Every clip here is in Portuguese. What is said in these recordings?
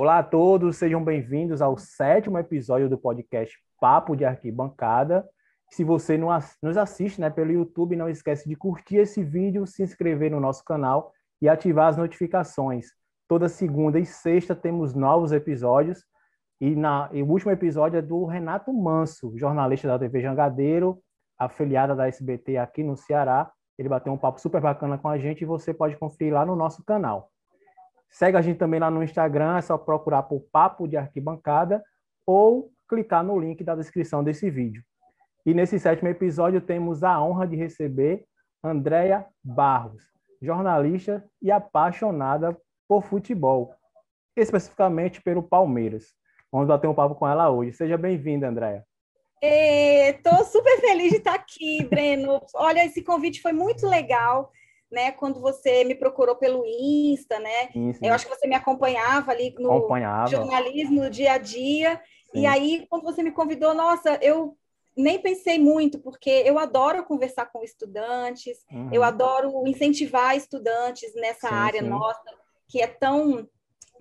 Olá a todos, sejam bem-vindos ao sétimo episódio do podcast Papo de Arquibancada. Se você nos assiste né, pelo YouTube, não esquece de curtir esse vídeo, se inscrever no nosso canal e ativar as notificações. Toda segunda e sexta temos novos episódios. E, na, e o último episódio é do Renato Manso, jornalista da TV Jangadeiro, afiliada da SBT aqui no Ceará. Ele bateu um papo super bacana com a gente e você pode conferir lá no nosso canal. Segue a gente também lá no Instagram, é só procurar por Papo de Arquibancada ou clicar no link da descrição desse vídeo. E nesse sétimo episódio temos a honra de receber Andréia Barros, jornalista e apaixonada por futebol, especificamente pelo Palmeiras. Vamos bater um papo com ela hoje. Seja bem-vinda, Andréia. Estou super feliz de estar aqui, Breno. Olha, esse convite foi muito legal né, quando você me procurou pelo Insta, né? Sim, sim. Eu acho que você me acompanhava ali no acompanhava. jornalismo no dia a dia. Sim. E aí, quando você me convidou, nossa, eu nem pensei muito, porque eu adoro conversar com estudantes, uhum. eu adoro incentivar estudantes nessa área nossa, que é tão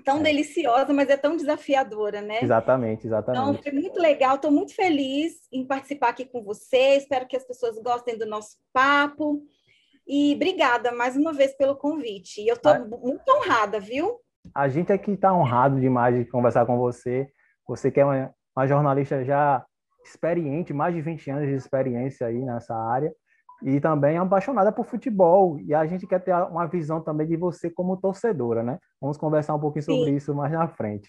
tão é. deliciosa, mas é tão desafiadora, né? Exatamente, exatamente. Então, foi muito legal, estou muito feliz em participar aqui com você, espero que as pessoas gostem do nosso papo. E obrigada mais uma vez pelo convite. Eu estou muito honrada, viu? A gente aqui está honrado demais de conversar com você. Você que é uma, uma, jornalista já experiente, mais de 20 anos de experiência aí nessa área, e também é apaixonada por futebol. E a gente quer ter uma visão também de você como torcedora, né? Vamos conversar um pouquinho sobre Sim. isso mais na frente.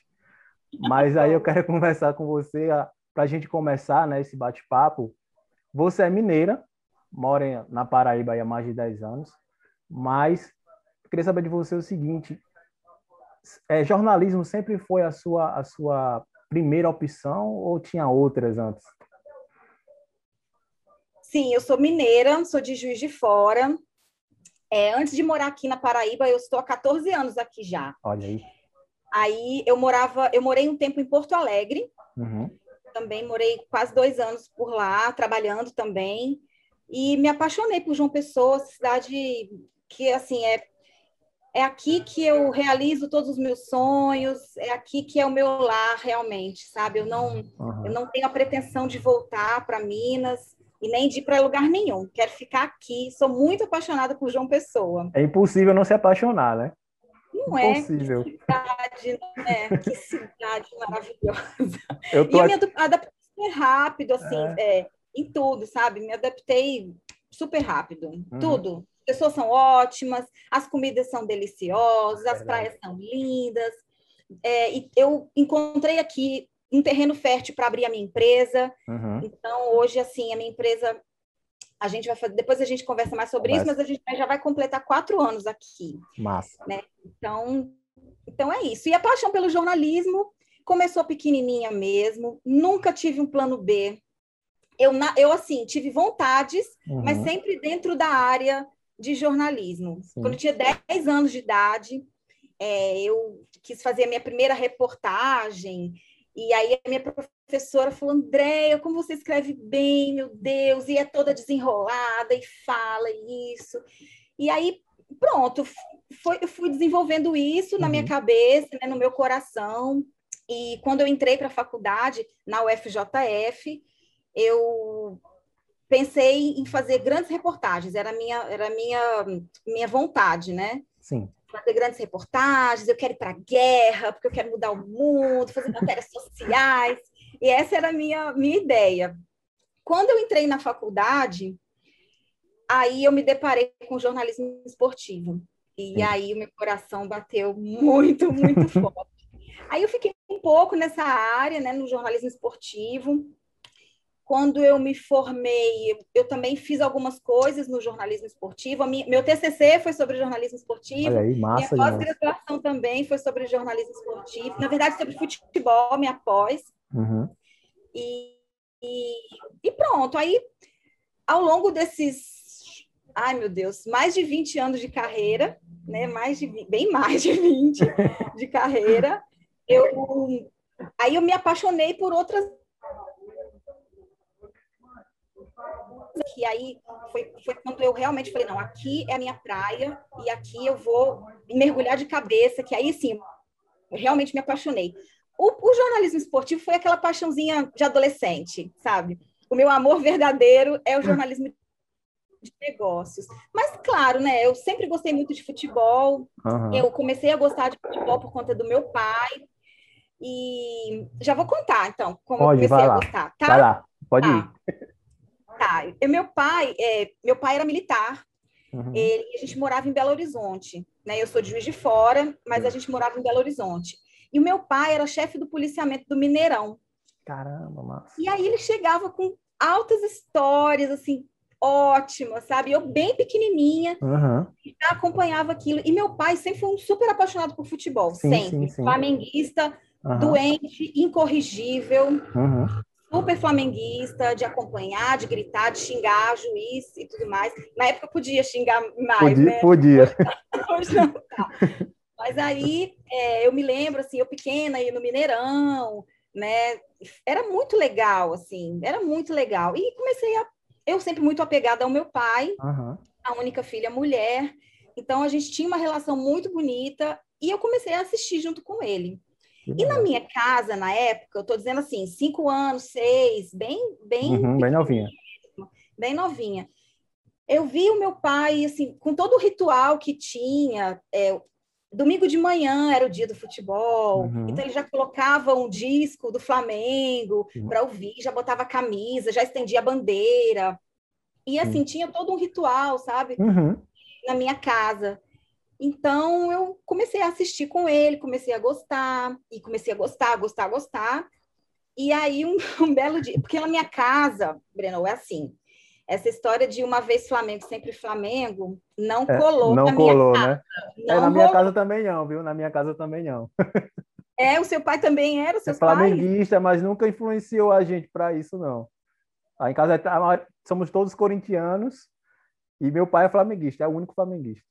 Mas aí eu quero conversar com você para a gente começar né, esse bate-papo. Você é mineira, mora na Paraíba há mais de 10 anos, mas queria saber de você o seguinte: é, jornalismo sempre foi a sua, a sua primeira opção ou tinha outras antes? Sim, eu sou mineira, sou de Juiz de Fora. É, antes de morar aqui na Paraíba, eu estou há 14 anos aqui já. Olha aí. Aí eu morava, eu morei um tempo em Porto Alegre. Uhum. Também morei quase dois anos por lá, trabalhando também e me apaixonei por João Pessoa, cidade que assim é é aqui que eu realizo todos os meus sonhos, é aqui que é o meu lar realmente, sabe? Eu não uhum. eu não tenho a pretensão de voltar para Minas e nem de ir para lugar nenhum. Quero ficar aqui. Sou muito apaixonada por João Pessoa. É impossível não se apaixonar, né? Não é? Impossível. Que cidade, né? Que cidade maravilhosa. Eu tô e eu me adaptei rápido, assim, é. É, em tudo, sabe? Me adaptei super rápido, uhum. tudo. As pessoas são ótimas, as comidas são deliciosas, as praias são lindas. É, e eu encontrei aqui um terreno fértil para abrir a minha empresa. Uhum. Então, hoje, assim, a minha empresa, a gente vai fazer, depois a gente conversa mais sobre isso, mas a gente já vai completar quatro anos aqui. Massa. Né? Então, então é isso. E a paixão pelo jornalismo começou pequenininha mesmo, nunca tive um plano B eu, eu assim, tive vontades, uhum. mas sempre dentro da área de jornalismo. Sim. Quando eu tinha 10 anos de idade, é, eu quis fazer a minha primeira reportagem, e aí a minha professora falou, Andréia, como você escreve bem, meu Deus, e é toda desenrolada, e fala isso. E aí, pronto, foi, eu fui desenvolvendo isso uhum. na minha uhum. cabeça, né, no meu coração, e quando eu entrei para a faculdade, na UFJF, eu pensei em fazer grandes reportagens, era minha, era minha, minha vontade, né? Sim. Fazer grandes reportagens, eu quero ir para a guerra, porque eu quero mudar o mundo, fazer matérias sociais, e essa era a minha, minha ideia. Quando eu entrei na faculdade, aí eu me deparei com jornalismo esportivo, e Sim. aí o meu coração bateu muito, muito forte. Aí eu fiquei um pouco nessa área, né, no jornalismo esportivo, quando eu me formei, eu também fiz algumas coisas no jornalismo esportivo. Minha, meu TCC foi sobre jornalismo esportivo. Olha aí, massa, minha pós-graduação também foi sobre jornalismo esportivo. Na verdade, sobre futebol, minha pós. Uhum. E, e, e pronto. Aí, ao longo desses, ai meu Deus, mais de 20 anos de carreira, né? Mais de, bem mais de 20 de carreira, eu aí eu me apaixonei por outras que aí foi, foi quando eu realmente falei, não, aqui é a minha praia e aqui eu vou mergulhar de cabeça, que aí sim realmente me apaixonei. O, o, jornalismo esportivo foi aquela paixãozinha de adolescente, sabe? O meu amor verdadeiro é o jornalismo de negócios. Mas, claro, né? Eu sempre gostei muito de futebol. Uhum. Eu comecei a gostar de futebol por conta do meu pai. E já vou contar, então, como pode, eu comecei a gostar, tá? Vai lá, pode tá. ir. Tá. Meu pai, é, meu pai era militar. Uhum. Ele, a gente morava em Belo Horizonte. Né? Eu sou de Juiz de Fora, mas a uhum. gente morava em Belo Horizonte. E o meu pai era chefe do policiamento do Mineirão. Caramba, massa. E aí ele chegava com altas histórias, assim, ótimas, sabe? Eu bem pequenininha, uhum. já acompanhava aquilo. E meu pai sempre foi um super apaixonado por futebol, sim, sempre. Sim, sim. Flamenguista, uhum. doente, incorrigível. Uhum super flamenguista, de acompanhar, de gritar, de xingar juiz e tudo mais. Na época podia xingar mais, podia, né? Podia. Hoje não tá. Mas aí é, eu me lembro, assim, eu pequena, ia no Mineirão, né? Era muito legal, assim, era muito legal. E comecei a. Eu sempre muito apegada ao meu pai, uhum. a única filha mulher. Então a gente tinha uma relação muito bonita e eu comecei a assistir junto com ele. E na minha casa, na época, eu estou dizendo assim, cinco anos, seis, bem, bem, uhum, bem novinha, bem novinha. Eu vi o meu pai assim, com todo o ritual que tinha. É, domingo de manhã era o dia do futebol, uhum. então ele já colocava um disco do Flamengo uhum. para ouvir, já botava a camisa, já estendia a bandeira. E assim, tinha todo um ritual, sabe? Uhum. Na minha casa. Então eu comecei a assistir com ele, comecei a gostar, e comecei a gostar, gostar, gostar. E aí um, um belo dia, porque na minha casa, Breno, é assim, essa história de uma vez Flamengo, sempre Flamengo, não é, colou não na colou, minha né? casa. Não é, na minha casa também não, viu? Na minha casa também não. É, o seu pai também era, o seu é flamenguista, mas nunca influenciou a gente para isso, não. Lá em casa é, somos todos corintianos e meu pai é flamenguista, é o único flamenguista.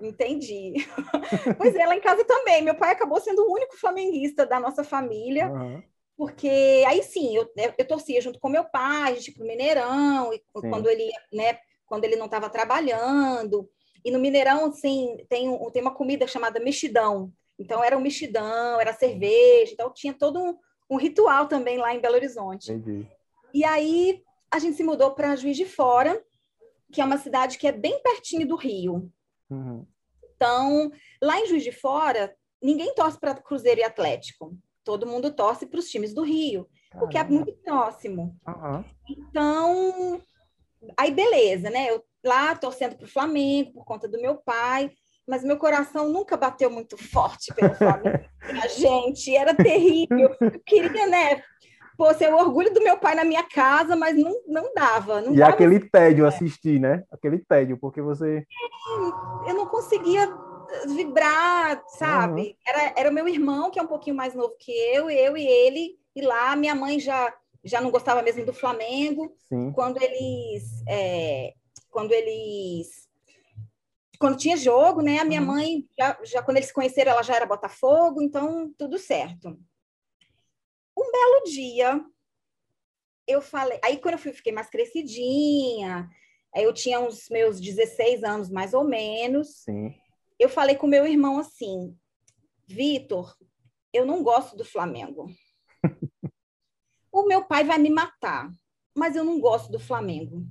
Entendi. pois é, lá em casa também. Meu pai acabou sendo o único flamenguista da nossa família. Uhum. Porque aí sim, eu, eu torcia junto com meu pai, a gente ia pro Mineirão, e quando ele, né, quando ele não estava trabalhando. E no Mineirão, assim, tem, tem uma comida chamada mexidão. Então era o mexidão, era cerveja, então tinha todo um, um ritual também lá em Belo Horizonte. Entendi. E aí a gente se mudou para Juiz de Fora, que é uma cidade que é bem pertinho do Rio. Uhum. Então, lá em Juiz de Fora, ninguém torce para Cruzeiro e Atlético. Todo mundo torce para os times do Rio, Caramba. porque é muito próximo. Uhum. Então, aí beleza, né? Eu lá torcendo para o Flamengo por conta do meu pai, mas meu coração nunca bateu muito forte pelo Flamengo. a gente era terrível. Eu queria, né? Pô, ser o orgulho do meu pai na minha casa, mas não, não dava. Não e dava aquele tédio assistir, né? Aquele tédio, porque você. Eu não conseguia vibrar, sabe? Uhum. Era, era o meu irmão, que é um pouquinho mais novo que eu, eu e ele, e lá minha mãe já, já não gostava mesmo do Flamengo. Sim. Quando eles. É, quando eles. Quando tinha jogo, né? A minha uhum. mãe, já, já quando eles se conheceram, ela já era Botafogo, então tudo certo. Um belo dia, eu falei. Aí, quando eu fui, fiquei mais crescidinha, eu tinha uns meus 16 anos, mais ou menos. Sim. Eu falei com meu irmão assim: Vitor, eu não gosto do Flamengo. o meu pai vai me matar, mas eu não gosto do Flamengo.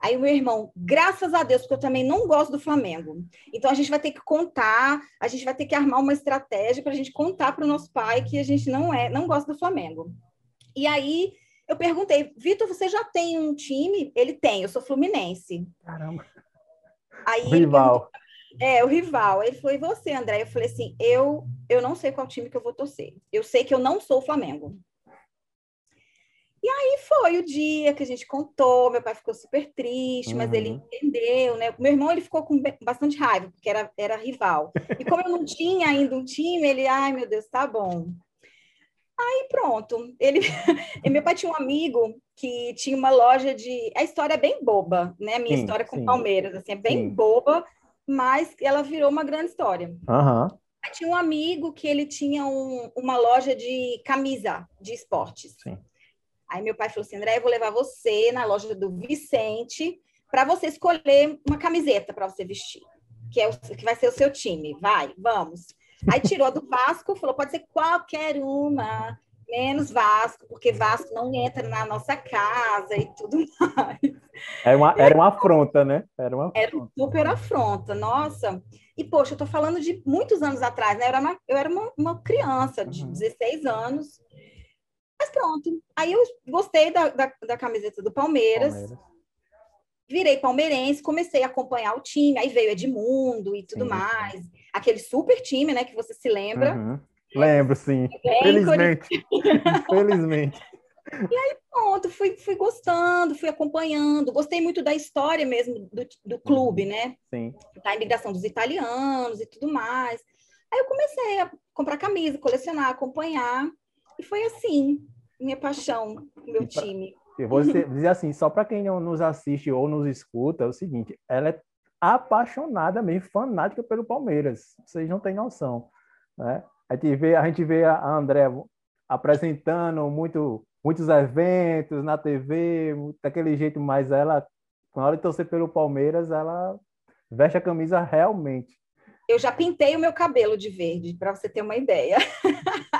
Aí o meu irmão, graças a Deus, porque eu também não gosto do Flamengo. Então a gente vai ter que contar, a gente vai ter que armar uma estratégia para a gente contar para o nosso pai que a gente não é, não gosta do Flamengo. E aí eu perguntei, Vitor, você já tem um time? Ele tem, eu sou fluminense. Caramba. Aí o rival. É, o rival. Ele falou, e você, André? Eu falei assim, eu, eu não sei qual time que eu vou torcer. Eu sei que eu não sou o Flamengo. E aí foi o dia que a gente contou, meu pai ficou super triste, uhum. mas ele uhum. entendeu, né? Meu irmão ele ficou com bastante raiva, porque era, era rival. E como eu não tinha ainda um time, ele, ai meu Deus, tá bom. Aí pronto, ele, meu pai tinha um amigo que tinha uma loja de, a história é bem boba, né? A minha sim, história com sim. Palmeiras, assim, é bem sim. boba, mas ela virou uma grande história. Uhum. Aí tinha um amigo que ele tinha um, uma loja de camisa de esportes. Sim. Aí meu pai falou assim: André, eu vou levar você na loja do Vicente para você escolher uma camiseta para você vestir, que é o, que vai ser o seu time. Vai, vamos. Aí tirou do Vasco, falou: pode ser qualquer uma, menos Vasco, porque Vasco não entra na nossa casa e tudo mais. Era uma, era uma afronta, né? Era uma afronta. Era super afronta, nossa. E, poxa, eu tô falando de muitos anos atrás, né? Eu era uma, eu era uma, uma criança de uhum. 16 anos. Mas pronto. Aí eu gostei da, da, da camiseta do Palmeiras. Palmeiras. Virei palmeirense, comecei a acompanhar o time. Aí veio Edmundo e tudo sim, mais. Aquele super time, né? Que você se lembra. Uhum. Lembro, sim. Felizmente. Felizmente. E aí, pronto, fui, fui gostando, fui acompanhando. Gostei muito da história mesmo do, do clube, né? Sim. Da imigração dos italianos e tudo mais. Aí eu comecei a comprar camisa, colecionar, acompanhar. E foi assim, minha paixão, meu pra, time. Eu vou dizer, dizer assim, só para quem não nos assiste ou nos escuta, é o seguinte, ela é apaixonada mesmo, fanática pelo Palmeiras. Vocês não têm noção, né? A gente vê a, gente vê a André apresentando muito, muitos eventos na TV, daquele jeito, mas ela, na hora de torcer pelo Palmeiras, ela veste a camisa realmente. Eu já pintei o meu cabelo de verde, para você ter uma ideia.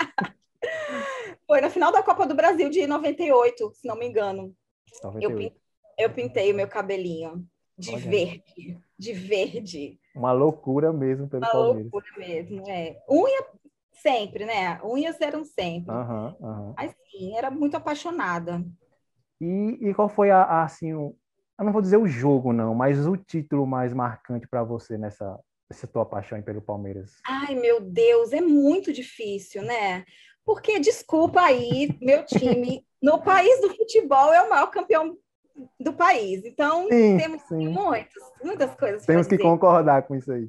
Foi na final da Copa do Brasil de 98, se não me engano. 98. Eu, eu pintei o meu cabelinho de Olha. verde, de verde. Uma loucura mesmo pelo Uma Palmeiras. Uma loucura mesmo, é. Unha sempre, né? Unhas eram sempre. Uhum, uhum. Mas sim, era muito apaixonada. E, e qual foi a, a, assim, o, eu não vou dizer o jogo não, mas o título mais marcante para você nessa essa tua paixão pelo Palmeiras? Ai, meu Deus, é muito difícil, né? Porque desculpa aí, meu time no país do futebol é o maior campeão do país. Então, sim, temos sim. Muitas, muitas coisas. Temos que concordar com isso aí.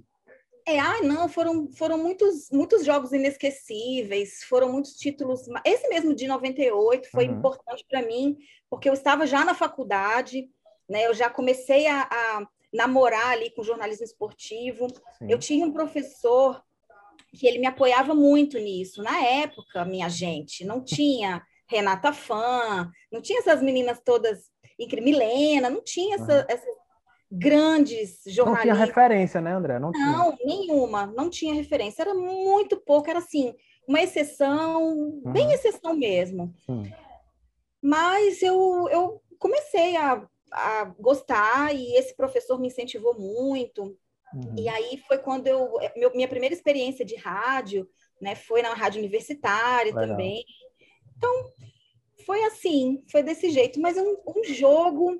É, ah, não, foram, foram muitos, muitos jogos inesquecíveis, foram muitos títulos. Esse mesmo de 98 foi uhum. importante para mim, porque eu estava já na faculdade, né? Eu já comecei a, a namorar ali com jornalismo esportivo. Sim. Eu tinha um professor que ele me apoiava muito nisso. Na época, minha gente, não tinha Renata Fã, não tinha essas meninas todas, Milena, não tinha essa, essas grandes jornalistas. Não tinha referência, né, André? Não, não nenhuma, não tinha referência. Era muito pouco, era assim, uma exceção, uhum. bem exceção mesmo. Sim. Mas eu, eu comecei a, a gostar e esse professor me incentivou muito. Uhum. E aí foi quando eu. Meu, minha primeira experiência de rádio, né, foi na rádio universitária Legal. também. Então, foi assim, foi desse jeito. Mas um, um jogo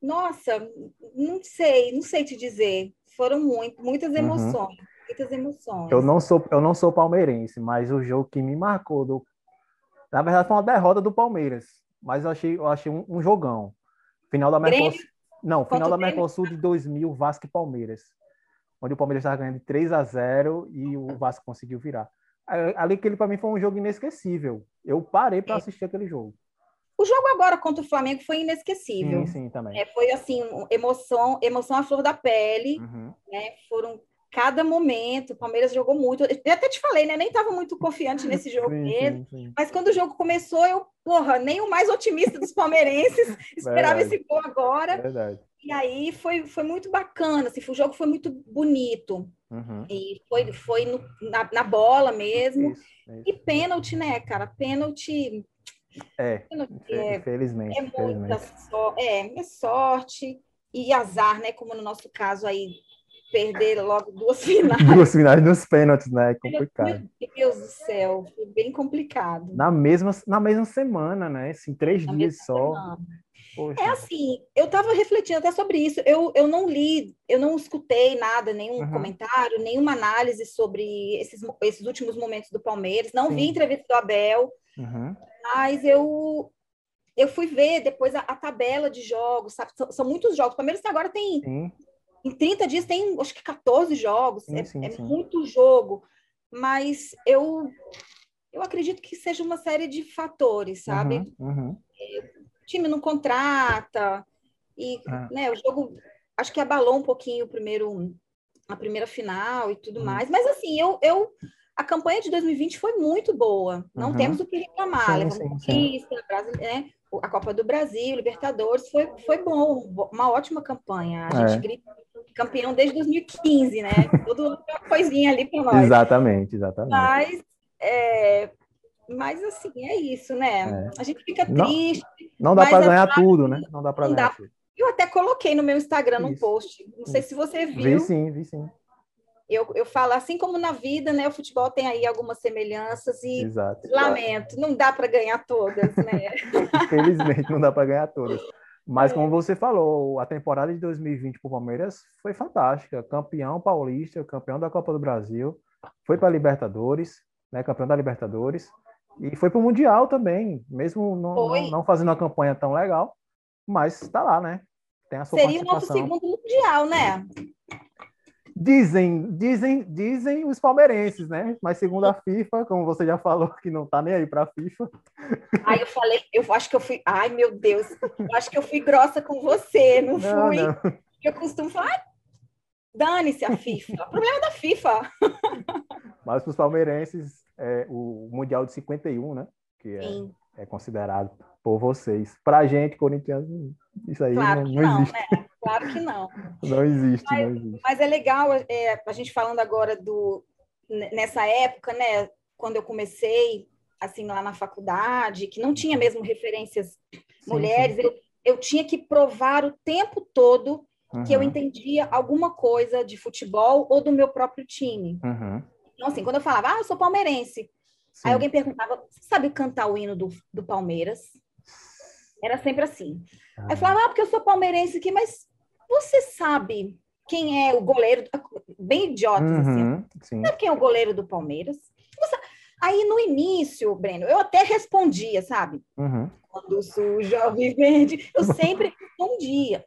nossa, não sei, não sei te dizer. Foram muito, muitas uhum. emoções, uhum. muitas emoções. Eu não sou, eu não sou palmeirense, mas o jogo que me marcou do, na verdade foi uma derrota do Palmeiras, mas eu achei, eu achei um, um jogão. Final da Mercosul, não, final da Mercosul de 2000, Vasco e Palmeiras, onde o Palmeiras estava ganhando de 3 a 0 e o Vasco conseguiu virar. Ali aquele para mim foi um jogo inesquecível. Eu parei para é. assistir aquele jogo. O jogo agora contra o Flamengo foi inesquecível. Sim, sim, também. É, foi assim, emoção, emoção à flor da pele, uhum. né? Foram cada momento, o Palmeiras jogou muito. Eu até te falei, né? Nem estava muito confiante nesse jogo sim, mesmo. Sim, sim. Mas quando o jogo começou, eu, porra, nem o mais otimista dos palmeirenses esperava esse gol agora. Verdade. E aí foi, foi muito bacana, assim, o jogo foi muito bonito. Uhum. E foi, foi no, na, na, bola mesmo. Isso, isso. E pênalti, né, cara? Pênalti é, é infelizmente. É muita sorte, é, é sorte e azar, né? Como no nosso caso aí, perder logo duas finais. duas finais nos pênaltis, né? É complicado. Meu Deus do céu, foi bem complicado. Na mesma, na mesma semana, né? Assim, três na dias só. É assim, eu estava refletindo até sobre isso. Eu, eu não li, eu não escutei nada, nenhum uhum. comentário, nenhuma análise sobre esses, esses últimos momentos do Palmeiras. Não Sim. vi entrevista do Abel. Uhum. Mas eu eu fui ver depois a, a tabela de jogos, sabe? São, são, muitos jogos. O Palmeiras agora tem. Sim. Em 30 dias tem acho que 14 jogos. Sim, é, sim, é muito jogo. Mas eu, eu acredito que seja uma série de fatores, sabe? Uhum, uhum. Time não contrata. E ah. né, o jogo acho que abalou um pouquinho o primeiro, a primeira final e tudo uhum. mais. Mas assim, eu, eu a campanha de 2020 foi muito boa. Não uhum. temos o que reclamar. Sim, sim. Né? a Copa do Brasil, Libertadores, foi, foi bom, uma ótima campanha. A gente é. grita campeão desde 2015, né? Tudo uma coisinha ali para nós. Exatamente, exatamente. Mas, é, mas assim, é isso, né? É. A gente fica triste. Não, não dá para ganhar tudo, né? Não dá para ganhar dá. tudo. Eu até coloquei no meu Instagram um post. Não sei se você viu. Vi sim, vi sim. Eu, eu falo, assim como na vida, né? O futebol tem aí algumas semelhanças e Exato. lamento, não dá para ganhar todas, né? Infelizmente, não dá para ganhar todas. Mas, como você falou, a temporada de 2020 para o Palmeiras foi fantástica. Campeão paulista, campeão da Copa do Brasil, foi para a Libertadores, né, campeão da Libertadores, e foi para o Mundial também, mesmo não, não, não, fazendo uma campanha tão legal, mas está lá, né? Tem a sua Seria o nosso segundo Mundial, né? Dizem, dizem, dizem os palmeirenses, né? Mas segundo a FIFA, como você já falou, que não tá nem aí para a FIFA. Ai, eu falei, eu acho que eu fui, ai meu Deus, eu acho que eu fui grossa com você, não, não fui. Não. Eu costumo falar, dane-se a FIFA, o problema é da FIFA. Mas para os palmeirenses, é, o Mundial de 51, né? Que é, é considerado por vocês. Para a gente, corintiano, isso aí claro não, não, não, existe. Né? Claro que não. Não existe, mas, não existe. Mas é legal é, a gente falando agora do nessa época, né? Quando eu comecei assim lá na faculdade, que não tinha mesmo referências sim, mulheres, sim. Eu, eu tinha que provar o tempo todo uhum. que eu entendia alguma coisa de futebol ou do meu próprio time. Uhum. Então, assim, quando eu falava, ah, eu sou palmeirense, sim. aí alguém perguntava, você sabe cantar o hino do, do Palmeiras? Era sempre assim. Ah. Aí eu falava, ah, porque eu sou palmeirense aqui, mas você sabe quem é o goleiro? Bem idiotas, assim. uhum, assim. Sabe quem é o goleiro do Palmeiras? Você... Aí, no início, Breno, eu até respondia, sabe? Uhum. Quando suja, verde, eu sempre respondia.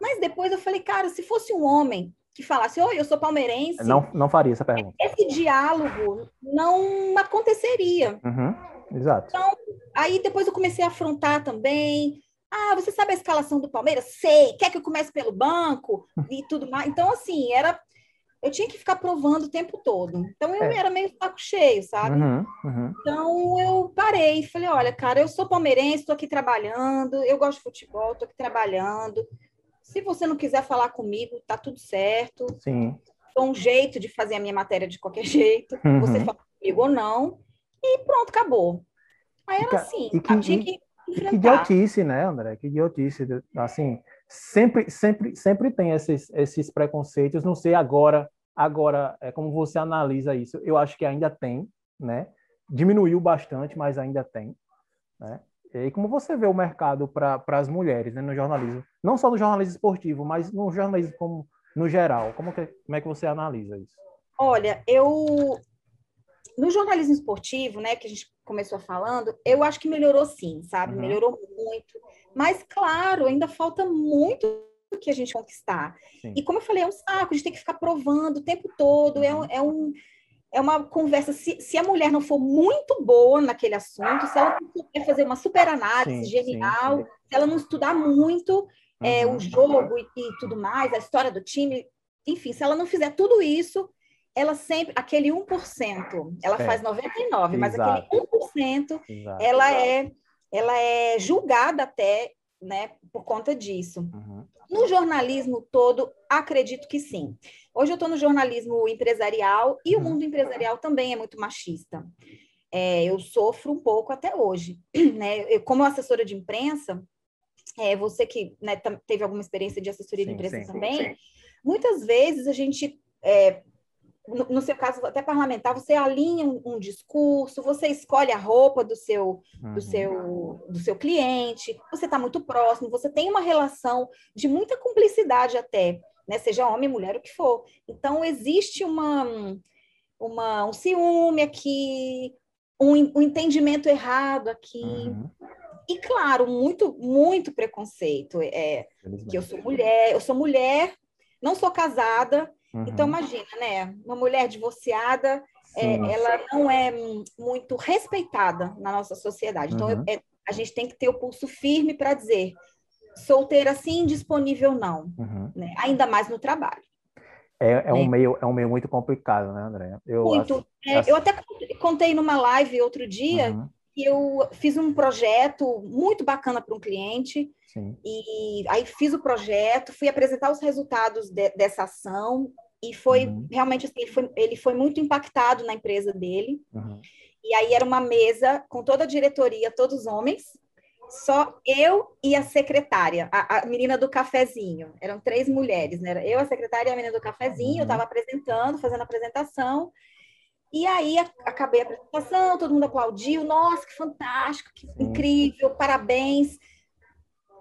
Mas depois eu falei, cara, se fosse um homem que falasse, oi, eu sou palmeirense... Não, não faria essa pergunta. Esse diálogo não aconteceria. Uhum, exato. Então, aí depois eu comecei a afrontar também ah, você sabe a escalação do Palmeiras? Sei. Quer que eu comece pelo banco e tudo mais? Então, assim, era. Eu tinha que ficar provando o tempo todo. Então, eu é. era meio saco cheio, sabe? Uhum, uhum. Então, eu parei. Falei: olha, cara, eu sou palmeirense, estou aqui trabalhando, eu gosto de futebol, estou aqui trabalhando. Se você não quiser falar comigo, tá tudo certo. Sim. Foi um jeito de fazer a minha matéria de qualquer jeito. Uhum. Você fala comigo ou não. E pronto, acabou. Aí era assim, e que, tinha que que idiotice, né, André? Que idiotice. Assim, sempre, sempre, sempre tem esses, esses preconceitos. Não sei agora, agora é como você analisa isso. Eu acho que ainda tem, né? Diminuiu bastante, mas ainda tem, né? E como você vê o mercado para as mulheres né, no jornalismo? Não só no jornalismo esportivo, mas no jornalismo como, no geral. Como, que, como é que você analisa isso? Olha, eu no jornalismo esportivo, né, que a gente começou falando, eu acho que melhorou sim, sabe? Uhum. Melhorou muito. Mas, claro, ainda falta muito que a gente conquistar. Sim. E como eu falei, é um saco, a gente tem que ficar provando o tempo todo, é, um, é, um, é uma conversa. Se, se a mulher não for muito boa naquele assunto, se ela quer fazer uma super análise sim, genial, sim, se ela não estudar muito uhum. é, o uhum. jogo e, e tudo mais, a história do time, enfim, se ela não fizer tudo isso, ela sempre, aquele 1%, ela é. faz 99, mas aquele 1%, Exato. ela é ela é julgada até, né, por conta disso. Uhum. No jornalismo todo, acredito que sim. Hoje eu estou no jornalismo empresarial e uhum. o mundo empresarial também é muito machista. É, eu sofro um pouco até hoje, né? Eu, como assessora de imprensa, é, você que né, teve alguma experiência de assessoria sim, de imprensa sim, também, sim. muitas vezes a gente é, no, seu caso até parlamentar, você alinha um, um, discurso, você escolhe a roupa do seu, uhum. do seu, do seu cliente, você está muito próximo, você tem uma relação de muita cumplicidade até, né? Seja homem, mulher, o que for. Então existe uma, uma um ciúme aqui, um, um entendimento errado aqui. Uhum. E claro, muito, muito preconceito. É, que eu sou mulher, eu sou mulher, não sou casada, uhum. Então, imagina, né? Uma mulher divorciada, é, ela não é muito respeitada na nossa sociedade. Então, uhum. é, a gente tem que ter o pulso firme para dizer solteira sim, disponível não. Uhum. Né? Ainda mais no trabalho. É, é, um né? meio, é um meio muito complicado, né, André? Eu, muito. Acho, é, acho... Eu até contei numa live outro dia uhum. Eu fiz um projeto muito bacana para um cliente. Sim. E aí fiz o projeto, fui apresentar os resultados de, dessa ação e foi uhum. realmente assim, ele foi, ele foi, muito impactado na empresa dele. Uhum. E aí era uma mesa com toda a diretoria, todos homens, só eu e a secretária, a, a menina do cafezinho. Eram três mulheres, né? Eu, a secretária e a menina do cafezinho. Uhum. Eu estava apresentando, fazendo a apresentação. E aí acabei a apresentação, todo mundo aplaudiu. Nossa, que fantástico, que incrível, parabéns.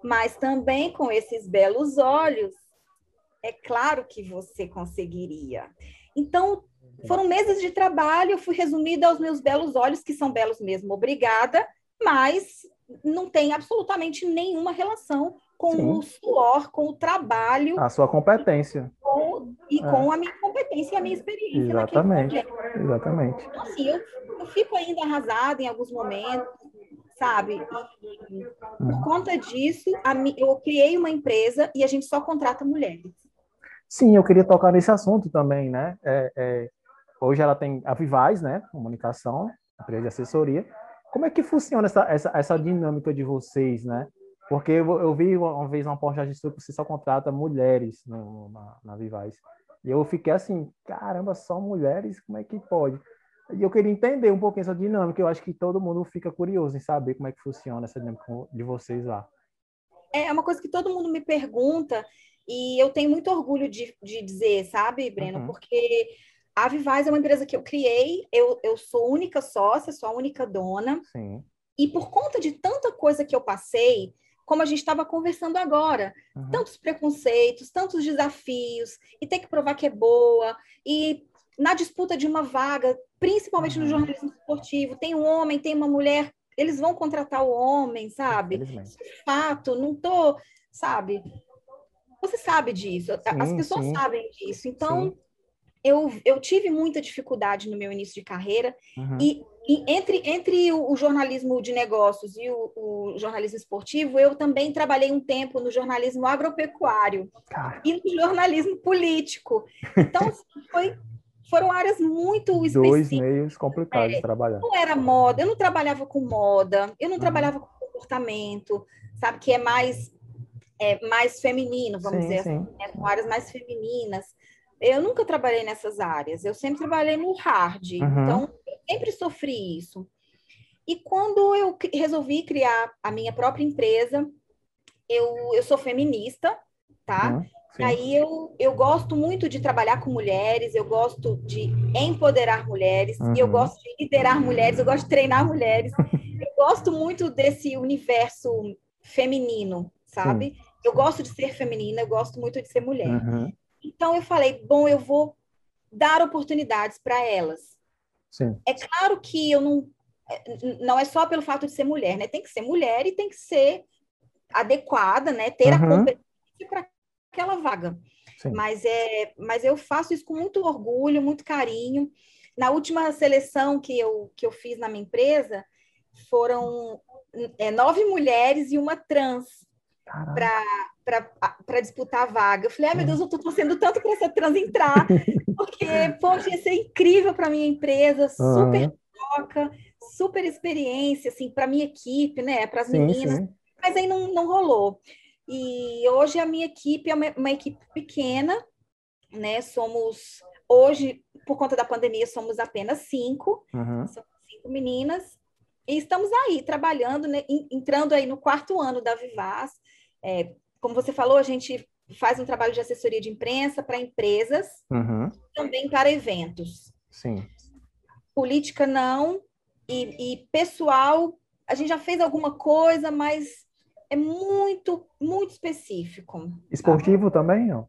Mas também com esses belos olhos, é claro que você conseguiria. Então, foram meses de trabalho, eu fui resumida aos meus belos olhos, que são belos mesmo, obrigada, mas não tem absolutamente nenhuma relação com Sim. o suor, com o trabalho. A sua competência. Com, e é. com a minha competência e a minha experiência. Exatamente. Exatamente. Então, assim, eu, eu fico ainda arrasada em alguns momentos, sabe? E, por uhum. conta disso, a, eu criei uma empresa e a gente só contrata mulheres. Sim, eu queria tocar nesse assunto também, né? É, é, hoje ela tem a Vivaz, né? Comunicação, empresa de assessoria. Como é que funciona essa, essa, essa dinâmica de vocês, né? Porque eu, eu vi uma vez uma postagem sua que você só contrata mulheres no, na, na Vivaz. E eu fiquei assim, caramba, só mulheres? Como é que pode? E eu queria entender um pouquinho essa dinâmica. Eu acho que todo mundo fica curioso em saber como é que funciona essa dinâmica de vocês lá. É uma coisa que todo mundo me pergunta e eu tenho muito orgulho de, de dizer, sabe, Breno? Uhum. Porque a Vivaz é uma empresa que eu criei, eu, eu sou única sócia, sou a única dona. Sim. E por conta de tanta coisa que eu passei, como a gente estava conversando agora, uhum. tantos preconceitos, tantos desafios, e ter que provar que é boa, e na disputa de uma vaga, principalmente uhum. no jornalismo esportivo, tem um homem, tem uma mulher, eles vão contratar o homem, sabe? Fato, não tô, sabe? Você sabe disso, sim, as pessoas sim. sabem disso. Então, eu, eu tive muita dificuldade no meu início de carreira uhum. e, entre, entre o, jornalismo de negócios e o, o, jornalismo esportivo, eu também trabalhei um tempo no jornalismo agropecuário ah. e no jornalismo político. Então, assim, foi, foram áreas muito específicas. Dois meios complicados é, de trabalhar. Não era moda, eu não trabalhava com moda, eu não uhum. trabalhava com comportamento, sabe, que é mais é, mais feminino, vamos sim, dizer sim. assim, né? com áreas mais femininas. Eu nunca trabalhei nessas áreas, eu sempre trabalhei no hard, uhum. então sempre sofri isso. E quando eu resolvi criar a minha própria empresa, eu, eu sou feminista, tá? Uhum. Aí eu, eu gosto muito de trabalhar com mulheres, eu gosto de empoderar mulheres, uhum. eu gosto de liderar mulheres, eu gosto de treinar mulheres. eu gosto muito desse universo feminino, sabe? Sim. Eu gosto de ser feminina, eu gosto muito de ser mulher. Uhum. Então eu falei, bom, eu vou dar oportunidades para elas. Sim. É claro que eu não não é só pelo fato de ser mulher, né? Tem que ser mulher e tem que ser adequada, né? Ter uhum. a competência para aquela vaga. Sim. Mas é, mas eu faço isso com muito orgulho, muito carinho. Na última seleção que eu que eu fiz na minha empresa foram é, nove mulheres e uma trans para disputar a vaga. Eu falei, ai meu Deus, eu estou torcendo tanto para essa trans entrar, porque, poxa, ia ser incrível para minha empresa, super troca, super experiência, assim, para minha equipe, né, para as meninas, sim. mas aí não, não rolou. E hoje a minha equipe é uma, uma equipe pequena, né, somos, hoje, por conta da pandemia, somos apenas cinco, uhum. somos cinco meninas, e estamos aí, trabalhando, né, entrando aí no quarto ano da Vivaz, é, como você falou, a gente faz um trabalho de assessoria de imprensa para empresas, uhum. também para eventos. Sim. Política não, e, e, pessoal, a gente já fez alguma coisa, mas é muito, muito específico. Esportivo tá? também, não?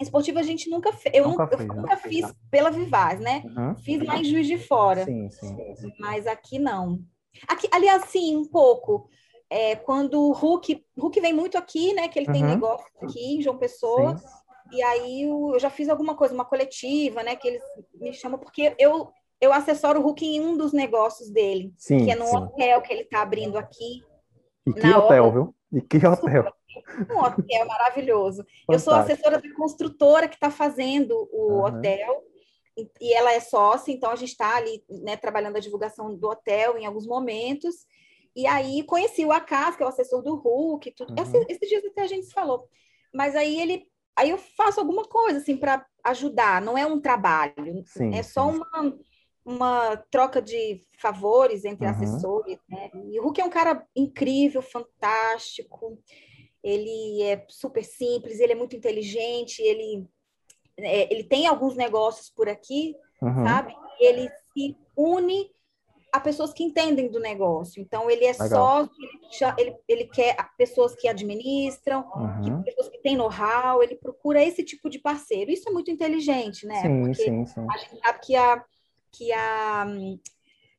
Esportivo a gente nunca fez. Eu nunca, fez, eu nunca né? fiz pela Vivaz, né? Uhum. Fiz lá em Juiz de Fora. Sim, sim. Mas aqui não. Aqui, aliás, sim, um pouco é, quando o Hulk, Hulk vem muito aqui, né? Que ele uhum. tem negócio aqui em João Pessoa. Sim. E aí eu, já fiz alguma coisa, uma coletiva, né? Que eles me chamam, porque eu, eu assessoro o Hulk em um dos negócios dele, sim, que é num sim. hotel que ele está abrindo aqui. E que hotel, obra. viu? E que hotel. Um hotel maravilhoso. Fantástico. Eu sou assessora da construtora que está fazendo o uhum. hotel. e ela é sócia, então a gente está ali né, trabalhando a divulgação do hotel em alguns momentos. E aí conheci o Acas, que é o assessor do Hulk, tudo. Uhum. Esse, esses dias até a gente falou. Mas aí ele. Aí eu faço alguma coisa assim para ajudar, não é um trabalho, sim, é só sim. uma, uma troca de favores entre uhum. assessores. Né? E o Hulk é um cara incrível, fantástico, ele é super simples, ele é muito inteligente, ele é, ele tem alguns negócios por aqui, uhum. sabe? Ele se une a pessoas que entendem do negócio. Então, ele é Legal. sócio, ele, ele, ele, quer pessoas que administram, uhum. que, pessoas que têm know-how, ele procura esse tipo de parceiro. Isso é muito inteligente, né? Sim, Porque sim, sim. a gente sabe que a, que a hum,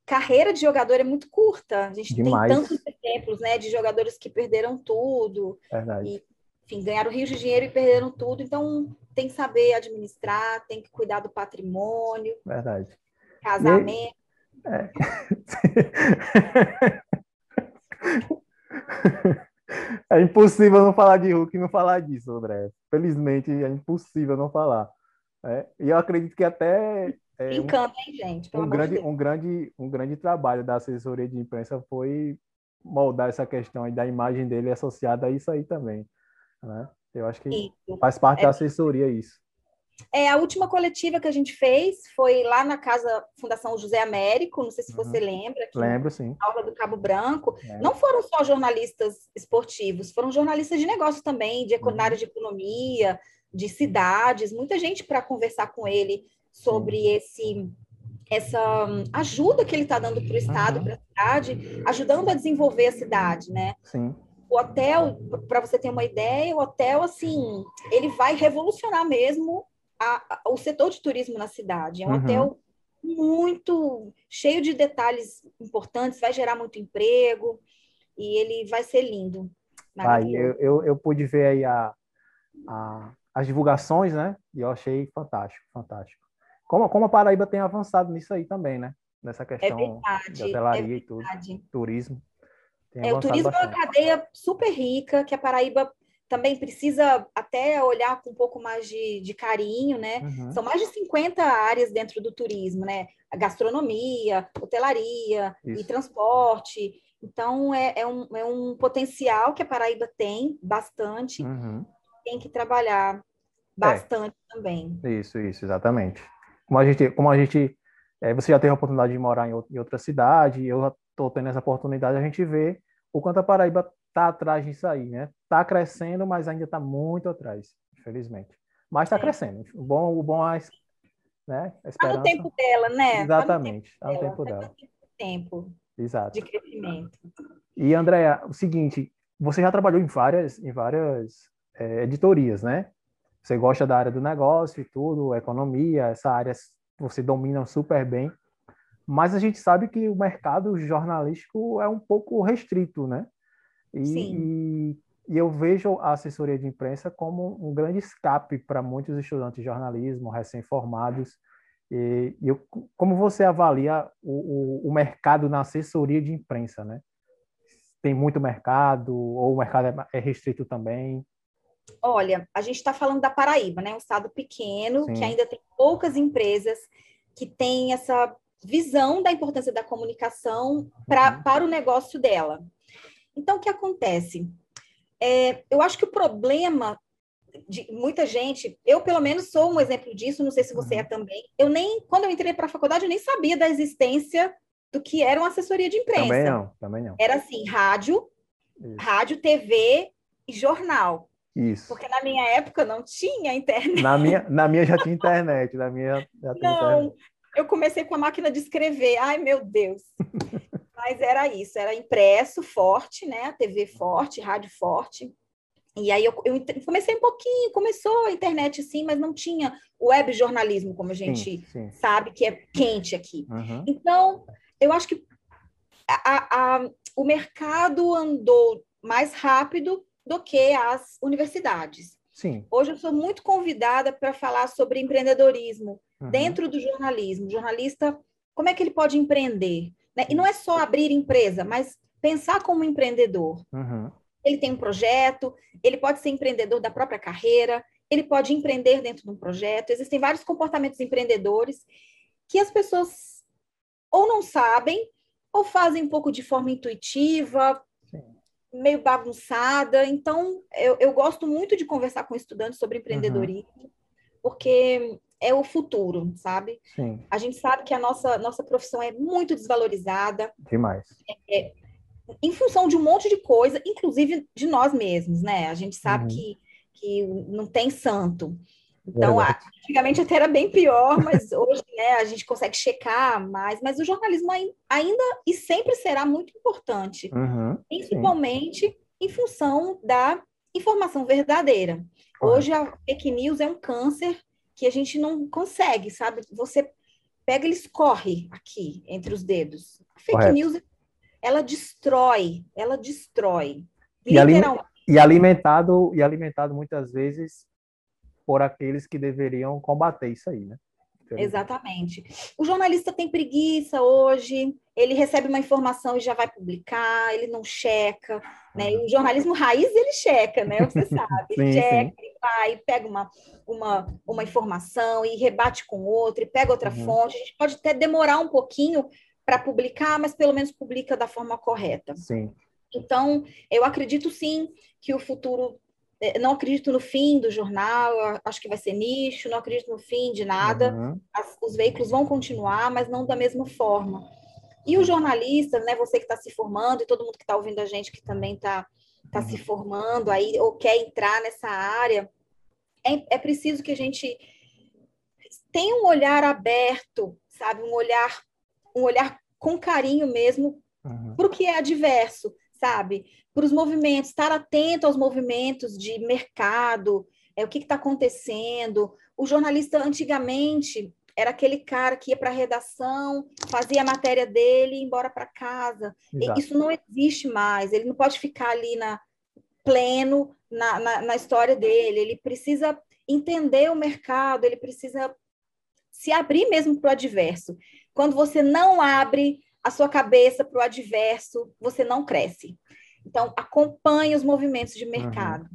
carreira de jogador é muito curta. A gente Demais. tem tantos exemplos, né, de jogadores que perderam tudo. Verdade. E, enfim, ganharam rios de dinheiro e perderam tudo. Então, tem que saber administrar, tem que cuidar do patrimônio. Verdade. Casamento. É. é impossível não falar de Hulk e não falar disso, André. Felizmente, é impossível não falar. É, e eu acredito que até é, Brincando, um, hein, gente? um grande, de um, grande, um grande trabalho da assessoria de imprensa foi moldar essa questão da imagem dele associada a isso aí também. Né? Eu acho que isso. faz parte é, da assessoria isso. É, a última coletiva que a gente fez foi lá na casa Fundação José Américo, não sei se você uhum. lembra. Aqui, Lembro, sim. Aula do Cabo Branco. É. Não foram só jornalistas esportivos, foram jornalistas de negócio também, de uhum. de economia, de cidades, muita gente para conversar com ele sobre sim. esse essa ajuda que ele está dando para o Estado, uhum. para a cidade, ajudando a desenvolver a cidade, né? Sim o hotel, para você ter uma ideia, o hotel, assim, ele vai revolucionar mesmo a, a, o setor de turismo na cidade. É um uhum. hotel muito cheio de detalhes importantes, vai gerar muito emprego e ele vai ser lindo. Eu, eu, eu, pude ver aí a, a, as divulgações, né? E eu achei fantástico, fantástico. Como, como a Paraíba tem avançado nisso aí também, né? Nessa é questão é verdade, de hotelaria é e tudo, turismo. É, o turismo bastante. é uma cadeia super rica, que a Paraíba também precisa até olhar com um pouco mais de, de carinho, né? Uhum. São mais de 50 áreas dentro do turismo, né? A gastronomia, hotelaria Isso. e transporte. Então, é, é, um, é um potencial que a Paraíba tem bastante. Uhum. Tem que trabalhar bastante é. também. Isso, isso, exatamente. Como a gente, como a gente é, você já teve a oportunidade de morar em, outra cidade, eu estou tendo essa oportunidade, a gente vê o quanto a Paraíba está atrás disso aí, né? Está crescendo, mas ainda está muito atrás, infelizmente. Mas está é. crescendo. O bom, o bom é né? Está no tempo dela, né? Exatamente, está no tempo dela. No tempo, tempo Exato. de crescimento. E, Andréa, o seguinte, você já trabalhou em várias, em várias é, editorias, né? Você gosta da área do negócio e tudo, economia, essa área você domina super bem, mas a gente sabe que o mercado jornalístico é um pouco restrito, né? E, e, e, eu vejo a assessoria de imprensa como um grande escape para muitos estudantes de jornalismo, recém-formados. E, e eu, como você avalia o, o, o, mercado na assessoria de imprensa, né? Tem muito mercado ou o mercado é, é restrito também? Olha, a gente está falando da Paraíba, né? Um estado pequeno Sim. que ainda tem poucas empresas que têm essa visão da importância da comunicação pra, uhum. para o negócio dela. Então, o que acontece? É, eu acho que o problema de muita gente, eu pelo menos sou um exemplo disso, não sei se você é uhum. é também. Eu nem, quando eu entrei para a faculdade, eu nem sabia da existência do que era uma assessoria de imprensa. Também não, também não. Era assim, rádio, Isso. rádio, TV e jornal. Isso. Porque na minha época não tinha internet. Na minha, na minha já tinha internet. Na minha já tinha não, internet. eu comecei com a máquina de escrever. Ai, meu Deus. Mas era isso, era impresso forte, né? TV forte, rádio forte. E aí eu, eu, comecei um pouquinho, começou a internet assim, mas não tinha web jornalismo, como a gente sim, sim. sabe que é quente aqui. Uhum. Então, eu acho que a, a, o mercado andou mais rápido do que as universidades. Sim. Hoje eu sou muito convidada para falar sobre empreendedorismo uhum. dentro do jornalismo. O jornalista, como é que ele pode empreender? Né? E não é só abrir empresa, mas pensar como empreendedor. Uhum. Ele tem um projeto, ele pode ser empreendedor da própria carreira, ele pode empreender dentro de um projeto. Existem vários comportamentos empreendedores que as pessoas ou não sabem ou fazem um pouco de forma intuitiva, meio bagunçada. Então, eu, eu, gosto muito de conversar com estudantes sobre empreendedorismo, uhum. porque é o futuro, sabe? Sim. A gente sabe que a nossa, nossa profissão é muito desvalorizada. Demais. É, em função de um monte de coisa, inclusive de nós mesmos, né? A gente sabe uhum. que, que não tem santo. Então, Verdade. antigamente até era bem pior, mas hoje né, a gente consegue checar mais. Mas o jornalismo ainda e sempre será muito importante, uhum, principalmente sim. em função da informação verdadeira. Hoje a fake news é um câncer que a gente não consegue, sabe? Você pega, ele escorre aqui entre os dedos. A fake Correto. news, ela destrói, ela destrói. E, e alimentado e alimentado muitas vezes por aqueles que deveriam combater isso aí, né? Exatamente. O jornalista tem preguiça hoje, ele recebe uma informação e já vai publicar, ele não checa, né? E o jornalismo raiz ele checa, né? Você sabe, sim, checa, sim. vai, pega uma, uma, uma informação e rebate com outra, e pega outra uhum. fonte. A gente pode até demorar um pouquinho para publicar, mas pelo menos publica da forma correta. Sim. Então, eu acredito sim que o futuro não acredito no fim do jornal, acho que vai ser nicho, não acredito no fim de nada. Uhum. As, os veículos vão continuar, mas não da mesma forma. E o jornalista, né, você que está se formando, e todo mundo que está ouvindo a gente que também está tá se uhum. formando aí, ou quer entrar nessa área, é, é preciso que a gente tenha um olhar aberto, sabe? Um olhar, um olhar com carinho mesmo uhum. para o que é adverso, sabe? para os movimentos, estar atento aos movimentos de mercado, é, o que está acontecendo. O jornalista, antigamente, era aquele cara que ia para a redação, fazia a matéria dele e ia embora para casa. Exato. Isso não existe mais. Ele não pode ficar ali na pleno na, na, na história dele. Ele precisa entender o mercado, ele precisa se abrir mesmo para o adverso. Quando você não abre a sua cabeça para o adverso, você não cresce. Então, acompanhe os movimentos de mercado. Uhum.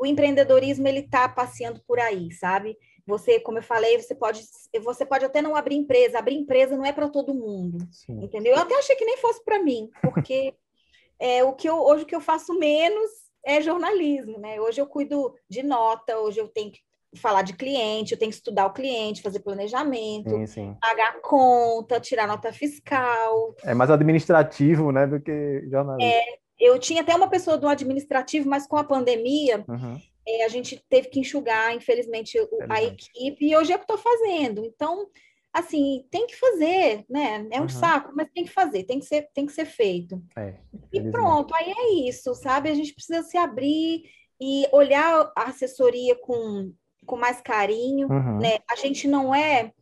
O empreendedorismo, ele está passeando por aí, sabe? Você, como eu falei, você pode, você pode até não abrir empresa. Abrir empresa não é para todo mundo, Sim. entendeu? Eu até achei que nem fosse para mim, porque é, o que eu, hoje o que eu faço menos é jornalismo, né? Hoje eu cuido de nota, hoje eu tenho que falar de cliente, eu tenho que estudar o cliente, fazer planejamento, sim, sim. pagar conta, tirar nota fiscal. É mais administrativo, né, do que jornalismo. É, eu tinha até uma pessoa do administrativo, mas com a pandemia, uhum. é, a gente teve que enxugar, infelizmente, o, a equipe, e hoje é o que estou fazendo. Então, assim, tem que fazer, né? É um uhum. saco, mas tem que fazer, tem que ser, tem que ser feito. É, e pronto, aí é isso, sabe? A gente precisa se abrir e olhar a assessoria com, com mais carinho, uhum. né? A gente não é.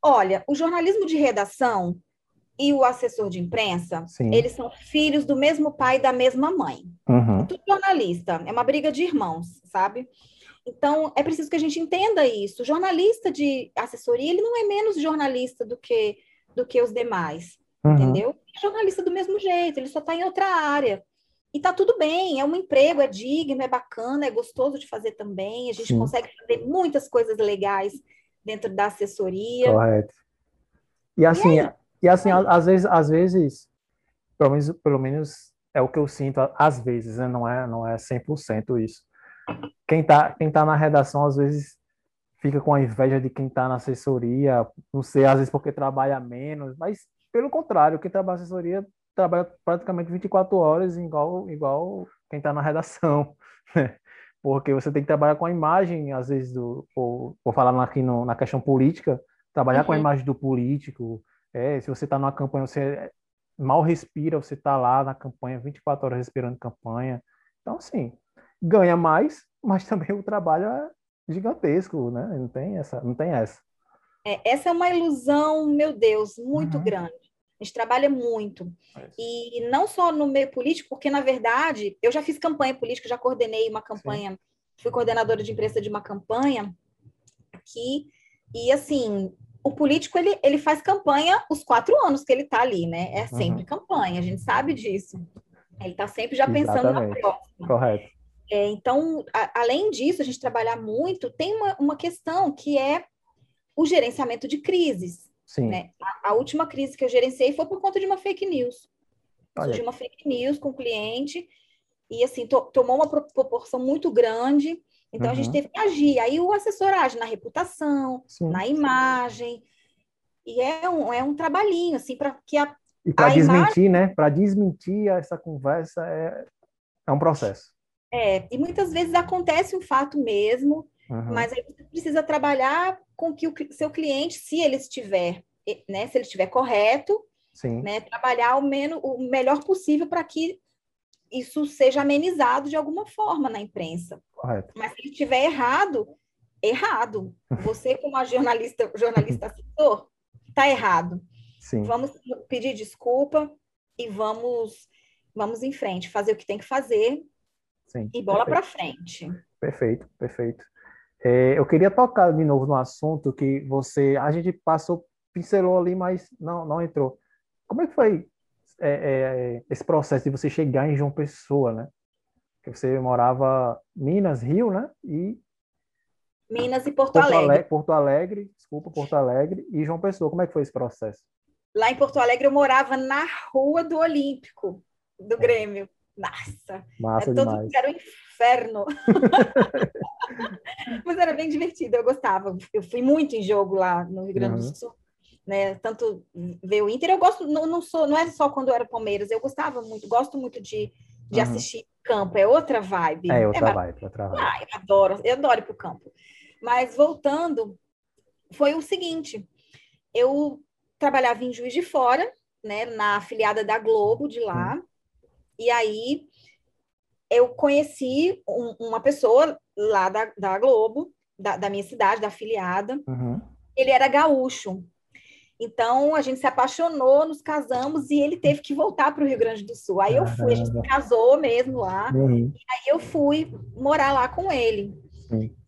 Olha, o jornalismo de redação e o assessor de imprensa, Sim. eles são filhos do mesmo pai e da mesma mãe. Uhum. Tudo jornalista, é uma briga de irmãos, sabe? Então, é preciso que a gente entenda isso. O jornalista de assessoria, ele não é menos jornalista do que, do que os demais, uhum. entendeu? É jornalista do mesmo jeito, ele só está em outra área. E tá tudo bem, é um emprego, é digno, é bacana, é gostoso de fazer também. A gente Sim. consegue fazer muitas coisas legais dentro da assessoria. Correto. E assim, e e assim, às vezes, às vezes, pelo menos, pelo menos é o que eu sinto, às vezes, né? não é, não é 100% isso. Quem tá, quem tá na redação, às vezes, fica com a inveja de quem tá na assessoria, não sei, às vezes porque trabalha menos, mas pelo contrário, quem trabalha na assessoria trabalha praticamente 24 horas igual, igual quem tá na redação, né? Porque você tem que trabalhar com a imagem, às vezes, do, por falar aqui no, na questão política, trabalhar uhum. com a imagem do político, é, se você está numa campanha, você mal respira, você está lá na campanha, 24 horas respirando campanha. Então, assim, ganha mais, mas também o trabalho é gigantesco, né? Não tem essa, não tem essa. É, essa é uma ilusão, meu Deus, muito uhum. grande. A gente trabalha muito. É e não só no meio político, porque, na verdade, eu já fiz campanha política, já coordenei uma campanha, Sim. fui coordenadora de imprensa de uma campanha aqui, e assim, o político ele, ele faz campanha os quatro anos que ele está ali, né? É sempre uhum. campanha, a gente sabe disso. Ele está sempre já pensando Exatamente. na próxima. Correto. É, então, a, além disso, a gente trabalhar muito, tem uma, uma questão que é o gerenciamento de crises. Sim. Né? A, a, última crise que eu gerenciei foi por conta de uma fake news. Surgiu uma fake news com o cliente e, assim, to, tomou uma proporção muito grande. Então, uhum. a gente uhum. teve que agir. Aí, o assessor age na reputação, Sim. na imagem. E é um, é um trabalhinho, assim, para que a. E para desmentir, imagem... né? Para desmentir essa conversa é, é um processo. É, e muitas vezes acontece um fato mesmo, uhum. mas aí você precisa trabalhar com que o seu cliente, se ele estiver, né, se ele estiver correto, Sim. né, trabalhar o, menos, o melhor possível para que isso seja amenizado de alguma forma na imprensa. Correto. Mas se ele estiver errado, errado. Você, como a jornalista, jornalista assessor, está errado. Sim. Vamos pedir desculpa e vamos, vamos em frente, fazer o que tem que fazer Sim, e bola para frente. Perfeito, perfeito. É, eu queria tocar de novo no assunto que você, a gente passou, pincelou ali, mas não, não entrou. Como é que foi é, é, esse processo de você chegar em João Pessoa, né? Que você morava Minas, Rio, né? E Minas e Porto, Porto Alegre. Alegre. Porto Alegre, desculpa, Porto Alegre e João Pessoa. Como é que foi esse processo? Lá em Porto Alegre eu morava na rua do Olímpico, do Grêmio. Nossa, Massa é todo, era um inferno. Mas era bem divertido, eu gostava. Eu fui muito em jogo lá no Rio Grande uhum. do Sul. Né, tanto ver o Inter, eu gosto, não, não sou, não é só quando eu era Palmeiras, eu gostava muito, gosto muito de, de uhum. assistir campo, é outra vibe. É outra é, vibe, outra vibe. Ah, eu adoro, eu adoro ir pro campo. Mas voltando, foi o seguinte, eu trabalhava em Juiz de Fora, né, na afiliada da Globo de lá, uhum. E aí eu conheci um, uma pessoa lá da, da Globo, da, da, minha cidade, da afiliada. Uhum. Ele era gaúcho. Então a gente se apaixonou, nos casamos e ele teve que voltar para o Rio Grande do Sul. Aí eu fui, a gente se casou mesmo lá. Uhum. E aí eu fui morar lá com ele.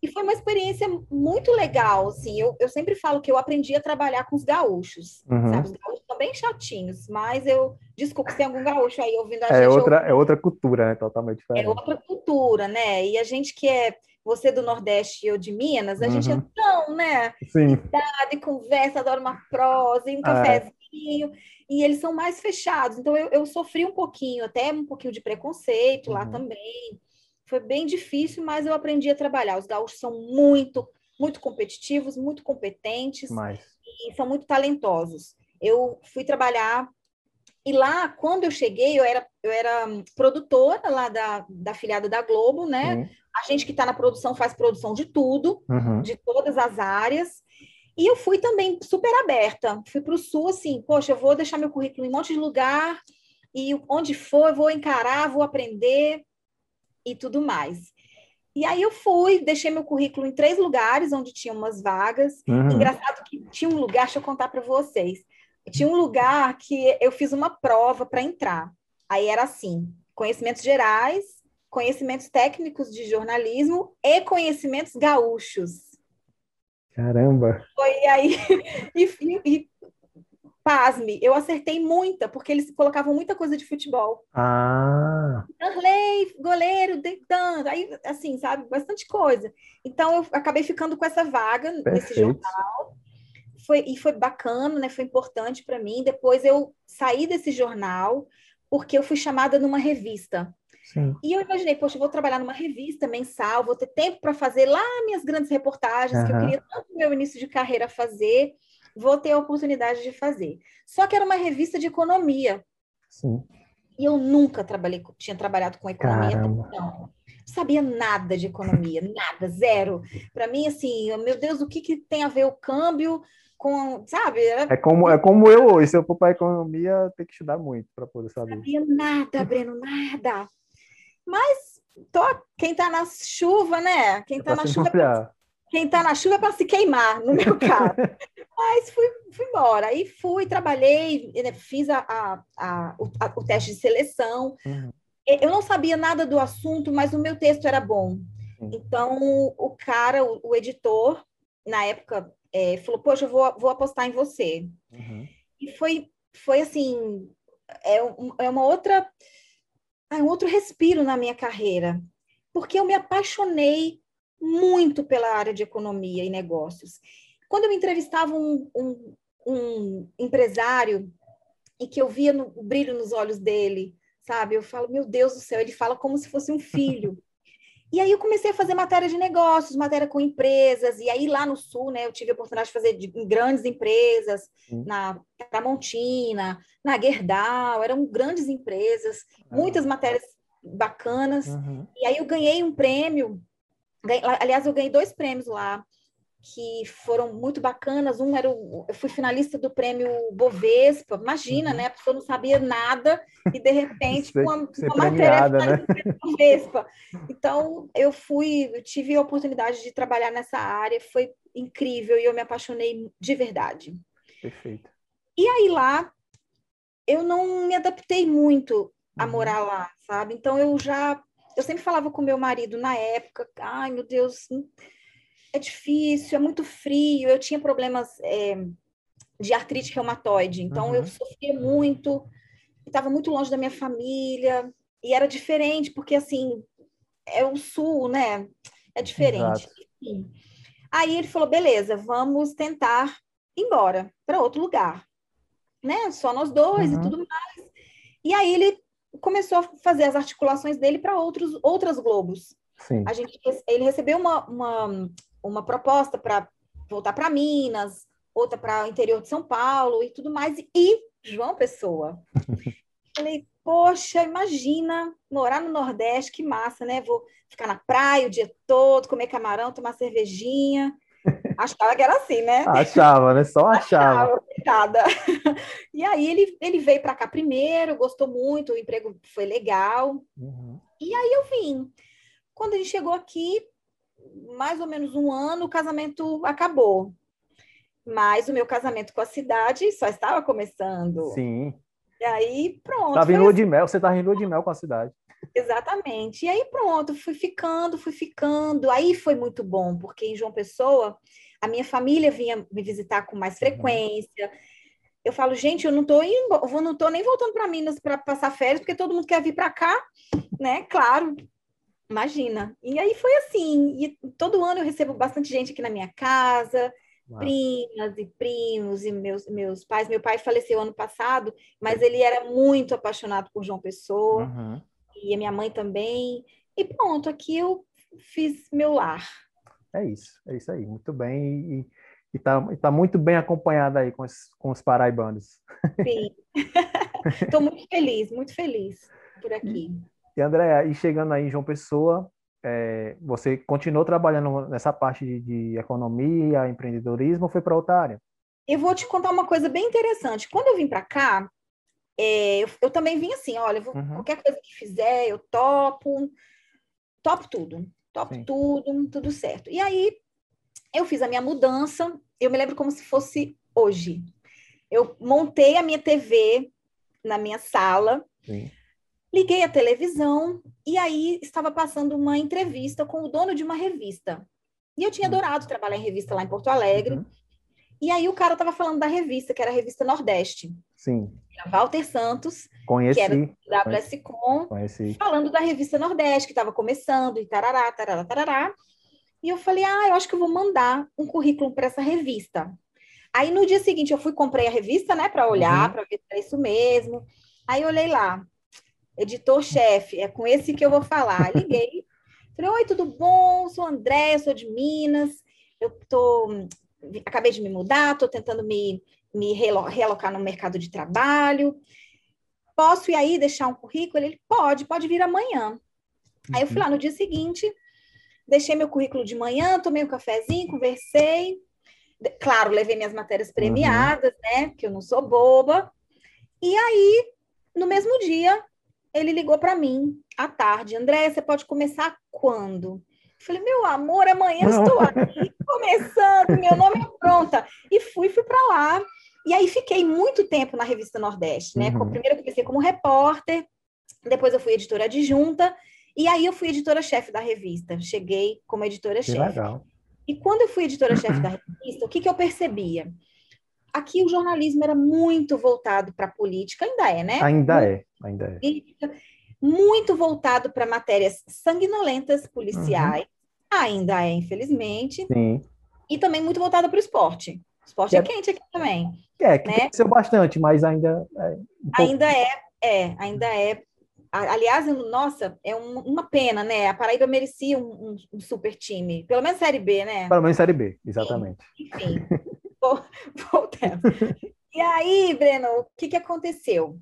E foi uma experiência muito legal, assim. Eu, eu sempre falo que eu aprendi a trabalhar com os gaúchos, uhum. sabe? Os gaúchos são bem chatinhos, mas eu... Desculpa se tem algum gaúcho aí ouvindo a é gente. Outra, É outra cultura, né? Totalmente diferente. É outra cultura, né? E a gente que é... Você do Nordeste e eu de Minas, a uhum. gente é uhum. tão, né? Sim. De conversa, adora uma prosa um é. cafezinho. É. E eles são mais fechados. Então, eu, eu sofri um pouquinho, até um pouquinho de preconceito uhum. lá também foi bem difícil, mas eu aprendi a trabalhar. Os gaúchos são muito, muito competitivos, muito competentes mas... e são muito talentosos. Eu fui trabalhar e lá, quando eu cheguei, eu era, eu era produtora lá da, da filiada da Globo, né? Uhum. A gente que está na produção faz produção de tudo, uhum. de todas as áreas. E eu fui também super aberta. Fui para o sul, assim, poxa, eu vou deixar meu currículo em um monte de lugar, e onde for, eu vou encarar, vou aprender e tudo mais. E aí eu fui, deixei meu currículo em três lugares onde tinha umas vagas. Uhum. Engraçado que tinha um lugar, deixa eu contar para vocês. Tinha um lugar que eu fiz uma prova para entrar. Aí era assim: conhecimentos gerais, conhecimentos técnicos de jornalismo e conhecimentos gaúchos. Caramba! Foi aí, e, e, pasme, eu acertei muita, porque eles colocavam muita coisa de futebol. Ah. Arley, goleiro, deitando, aí, assim, sabe, bastante coisa. Então, eu acabei ficando com essa vaga Perfeito. nesse jornal. Foi, e foi bacana, né? Foi importante para mim. Depois eu saí desse jornal porque eu fui chamada numa revista. Sim. E eu imaginei, poxa, eu vou trabalhar numa revista mensal, vou ter tempo para fazer lá minhas grandes reportagens uhum. que eu queria tanto no meu início de carreira fazer vou ter a oportunidade de fazer. Só que era uma revista de economia. Sim. E eu nunca trabalhei, tinha trabalhado com economia, Caramba. não. Sabia nada de economia, nada, zero. Para mim, assim, meu Deus, o que, que tem a ver o câmbio com, sabe? É como é como eu hoje, se eu for para economia, tem que estudar muito para poder saber. Sabia nada, Breno, nada. Mas tô, quem está na chuva, né? Quem está na chuva é quem está na chuva é para se queimar, no meu caso. Mas fui, fui embora. Aí fui, trabalhei, né, fiz a, a, a, o, a, o, teste de seleção. Uhum. Eu não sabia nada do assunto, mas o meu texto era bom. Uhum. Então, o cara, o, o editor, na época, é, falou: Poxa, eu vou, vou apostar em você. Uhum. E foi, foi assim: é, um, é uma outra. É um outro respiro na minha carreira porque eu me apaixonei muito pela área de economia e negócios. Quando eu entrevistava um, um, um empresário e que eu via no, o brilho nos olhos dele, sabe? Eu falo, meu Deus do céu, ele fala como se fosse um filho. E aí eu comecei a fazer matéria de negócios, matéria com empresas, e aí lá no Sul, né, eu tive a oportunidade de fazer de, em grandes empresas, uhum. na Tramontina, na Gerdau, eram grandes empresas, uhum. muitas matérias bacanas, uhum. e aí eu ganhei um prêmio, ganhei, aliás, eu ganhei dois prêmios lá, que foram muito bacanas. Um era o, eu fui finalista do prêmio Bovespa. Imagina, uhum. né? A pessoa não sabia nada e de repente com uma, uma matéria né? Bovespa. Então eu fui, eu tive a oportunidade de trabalhar nessa área, foi incrível e eu me apaixonei de verdade. Perfeito. E aí lá eu não me adaptei muito a uhum. morar lá, sabe? Então eu já eu sempre falava com meu marido na época, ai meu Deus, é difícil, é muito frio. Eu tinha problemas é, de artrite reumatoide, então uhum. eu sofria muito, estava muito longe da minha família, e era diferente, porque assim, é o sul, né? É diferente. Aí ele falou: beleza, vamos tentar ir embora para outro lugar, né? Só nós dois uhum. e tudo mais. E aí ele começou a fazer as articulações dele para outros outras globos. Sim. A gente, ele recebeu uma, uma, uma proposta para voltar para Minas, outra para o interior de São Paulo e tudo mais, e João Pessoa. Falei, poxa, imagina morar no Nordeste, que massa, né? Vou ficar na praia o dia todo, comer camarão, tomar cervejinha. Achava que era assim, né? Achava, né? Só achava. achava e aí ele, ele veio para cá primeiro, gostou muito, o emprego foi legal. Uhum. E aí eu vim. Quando a gente chegou aqui, mais ou menos um ano, o casamento acabou. Mas o meu casamento com a cidade só estava começando. Sim. E aí, pronto. Estava em lua assim. de mel, você estava em lua de mel com a cidade. Exatamente. E aí, pronto, fui ficando, fui ficando. Aí foi muito bom, porque em João Pessoa, a minha família vinha me visitar com mais uhum. frequência. Eu falo, gente, eu não estou indo, eu não tô nem voltando para Minas para passar férias, porque todo mundo quer vir para cá, né? Claro, Imagina. E aí foi assim. E todo ano eu recebo bastante gente aqui na minha casa, primas e primos e meus, meus pais. Meu pai faleceu ano passado, mas ele era muito apaixonado por João Pessoa. Uhum. E a minha mãe também. E pronto, aqui eu fiz meu lar. É isso, é isso aí. Muito bem. E, e tá, e tá muito bem acompanhada aí com os, com os paraibanos. Sim. Estou muito feliz, muito feliz por aqui. E André, e chegando aí em João Pessoa, é, você continuou trabalhando nessa parte de, de economia, empreendedorismo, ou foi para outra área? Eu vou te contar uma coisa bem interessante. Quando eu vim para cá, é, eu, eu, também vim assim, olha, vou, uhum. qualquer coisa que fizer, eu topo, topo tudo, topo Sim. tudo, tudo certo. E aí, eu fiz a minha mudança, eu me lembro como se fosse hoje. Eu montei a minha TV na minha sala, Sim. Liguei a televisão e aí estava passando uma entrevista com o dono de uma revista. E eu tinha hum. adorado trabalhar em revista lá em Porto Alegre. Uhum. E aí o cara estava falando da revista, que era a revista Nordeste. Sim. Walter Santos, conheci, que era da WSCom, falando da revista Nordeste, que estava começando, e tarará, tarará, tarará. E eu falei, ah, eu acho que eu vou mandar um currículo para essa revista. Aí no dia seguinte eu fui comprei a revista, né, para olhar, uhum. para ver se era isso mesmo. Aí eu olhei lá, editor-chefe, é com esse que eu vou falar. Liguei, falei, oi, tudo bom? Sou André, sou de Minas, eu tô, acabei de me mudar, estou tentando me, me realocar no mercado de trabalho. Posso ir aí deixar um currículo? Ele, pode, pode vir amanhã. Aí eu fui lá no dia seguinte, deixei meu currículo de manhã, tomei um cafezinho, conversei. Claro, levei minhas matérias premiadas, uhum. né? Porque eu não sou boba. E aí, no mesmo dia, ele ligou para mim à tarde. André, você pode começar quando? Eu falei, meu amor, amanhã Não. estou aqui começando, meu nome é pronta. E fui, fui para lá. E aí fiquei muito tempo na revista Nordeste, né? Uhum. Primeiro eu comecei como repórter, depois eu fui editora adjunta, e aí eu fui editora-chefe da revista. Cheguei como editora-chefe. legal. E quando eu fui editora-chefe da revista, o que, que eu percebia? aqui o jornalismo era muito voltado para a política, ainda é, né? Ainda é, ainda é. muito voltado para matérias sanguinolentas policiais, uhum. ainda é, infelizmente. Sim. E também muito voltado para o esporte. O esporte é, é, quente aqui também. É, que né? cresceu bastante, mas ainda é. Um ainda é, é, ainda é. Aliás, nossa, é um, uma pena, né? A Paraíba merecia um, um, super time. Pelo menos Série B, né? Pelo menos Série B, exatamente. Enfim, voltando. E aí, Breno, o que, que aconteceu?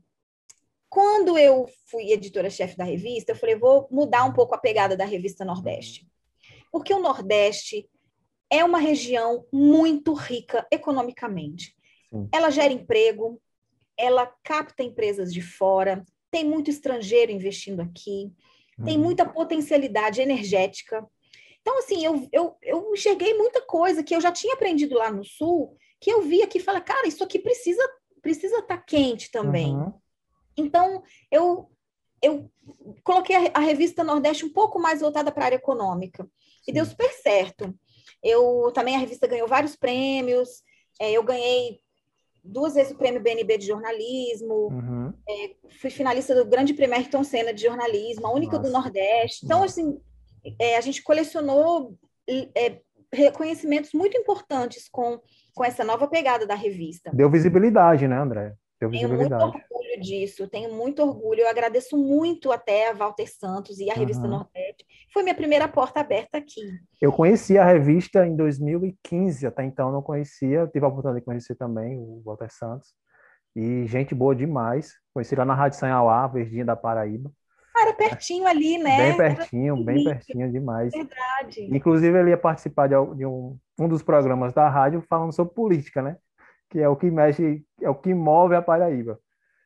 Quando eu fui editora-chefe da revista, eu falei, vou mudar um pouco a pegada da revista Nordeste. Porque o Nordeste é uma região muito rica economicamente. Sim. Ela gera emprego, ela capta empresas de fora, tem muito estrangeiro investindo aqui, uhum. tem muita potencialidade energética. Então, assim, eu, eu, eu enxerguei muita coisa que eu já tinha aprendido lá no Sul, que eu vi aqui e falei, cara, isso aqui precisa precisa estar tá quente também. Uhum. Então, eu, eu coloquei a, a, revista Nordeste um pouco mais voltada para a área econômica. Sim. E deu super certo. Eu também a revista ganhou vários prêmios. É, eu ganhei duas vezes o prêmio BNB de jornalismo. Uhum. É, fui finalista do Grande Prêmio Ayrton Senna de jornalismo, a única Nossa. do Nordeste. Então, assim, é, a gente colecionou é, reconhecimentos muito importantes com, com essa nova pegada da revista. Deu visibilidade, né, André? Deu visibilidade. Tenho muito disso, tenho muito orgulho. Eu agradeço muito até a Walter Santos e a revista uhum. Nordeste. Foi minha primeira porta aberta aqui. Eu conheci a revista em 2015, até então não conhecia. Tive a oportunidade de conhecer também o Walter Santos. E gente boa demais. Conheci lá na Rádio Sanhauá, Verdinha da Paraíba. Ah, era pertinho ali, né? Bem pertinho, bem pertinho demais. Verdade. Inclusive, ele ia participar de um, um dos programas da rádio falando sobre política, né? que é o que mexe, é o que move a Paraíba.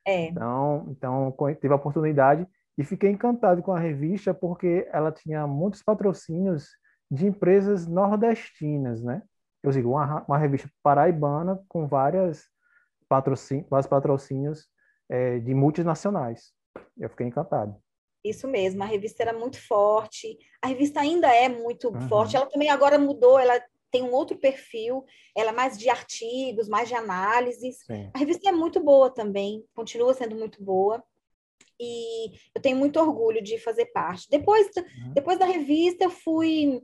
É. Então, então tive a oportunidade e fiquei encantado com a revista porque ela tinha muitos patrocínios de empresas nordestinas, né? Eu digo, uma, uma revista paraibana com várias patrocínios, vários patrocínios é, de multinacionais. Eu fiquei encantado. Isso mesmo, a revista era muito forte, a revista ainda é muito uhum. forte, ela também agora mudou, ela tem um outro perfil, ela é mais de artigos, mais de análises. Sim. A revista é muito boa também, continua sendo muito boa. E eu tenho muito orgulho de fazer parte. Depois, uhum. depois da revista, eu fui,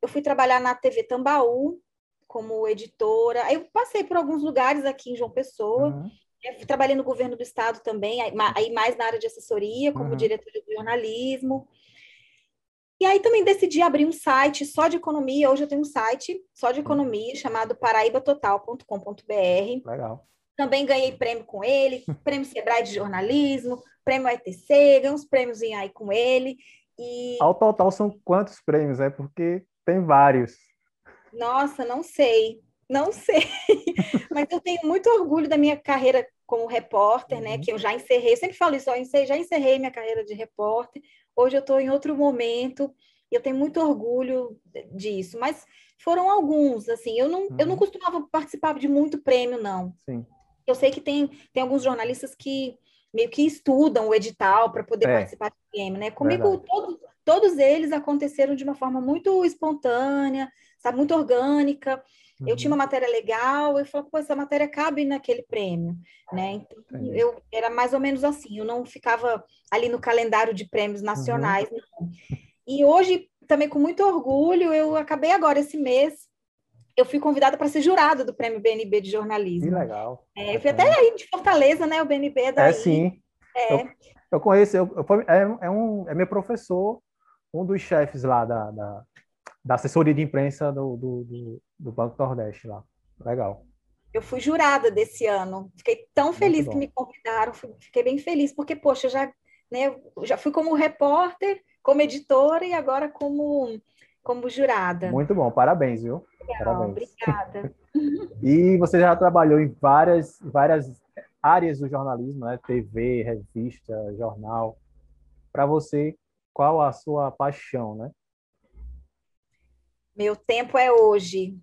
eu fui trabalhar na TV Tambaú como editora. Eu passei por alguns lugares aqui em João Pessoa. Uhum. Eu trabalhei no governo do estado também, aí mais na área de assessoria, como uhum. diretora de jornalismo. E aí também decidi abrir um site só de economia. Hoje eu tenho um site só de economia chamado paraibatotal.com.br. Legal. Também ganhei prêmio com ele, prêmio Sebrae de jornalismo, prêmio ETC, ganhei uns prêmios em aí com ele. E... Ao total são quantos prêmios? É porque tem vários. Nossa, não sei, não sei. Mas eu tenho muito orgulho da minha carreira como repórter, né? Uhum. Que eu já encerrei. Eu sempre falo isso, eu já encerrei minha carreira de repórter. Hoje eu estou em outro momento e eu tenho muito orgulho disso. Mas foram alguns, assim. Eu não, uhum. eu não uhum. costumava participar de muito prêmio, não. Sim. Eu sei que tem, tem alguns jornalistas que meio que estudam o edital para poder é. participar do prêmio, né? Comigo, todos, todos eles aconteceram de uma forma muito espontânea, sabe, muito orgânica. Uhum. Eu tinha uma uhum. matéria legal, eu falei, pô, essa matéria cabe naquele prêmio, né? Então, eu era mais ou menos assim, eu não ficava ali no calendário de prêmios uhum. nacionais, uhum. E hoje, também com muito orgulho, eu acabei agora esse mês, eu fui convidada para ser jurada do Prêmio BNB de Jornalismo. Que legal. É, eu fui até aí de Fortaleza, né? O BNB é daí. É, sim. É. Eu, eu conheço, eu, eu, é, é, um, é meu professor, um dos chefes lá da, da, da assessoria de imprensa do, do, do, do Banco Nordeste lá. Legal. Eu fui jurada desse ano. Fiquei tão feliz que me convidaram. Fiquei bem feliz, porque, poxa, eu já, né, já fui como repórter, como editora e agora como, como jurada. Muito bom, parabéns, viu? Legal, parabéns. Obrigada. e você já trabalhou em várias, várias áreas do jornalismo, né? TV, revista, jornal. Para você, qual a sua paixão, né? Meu tempo é hoje.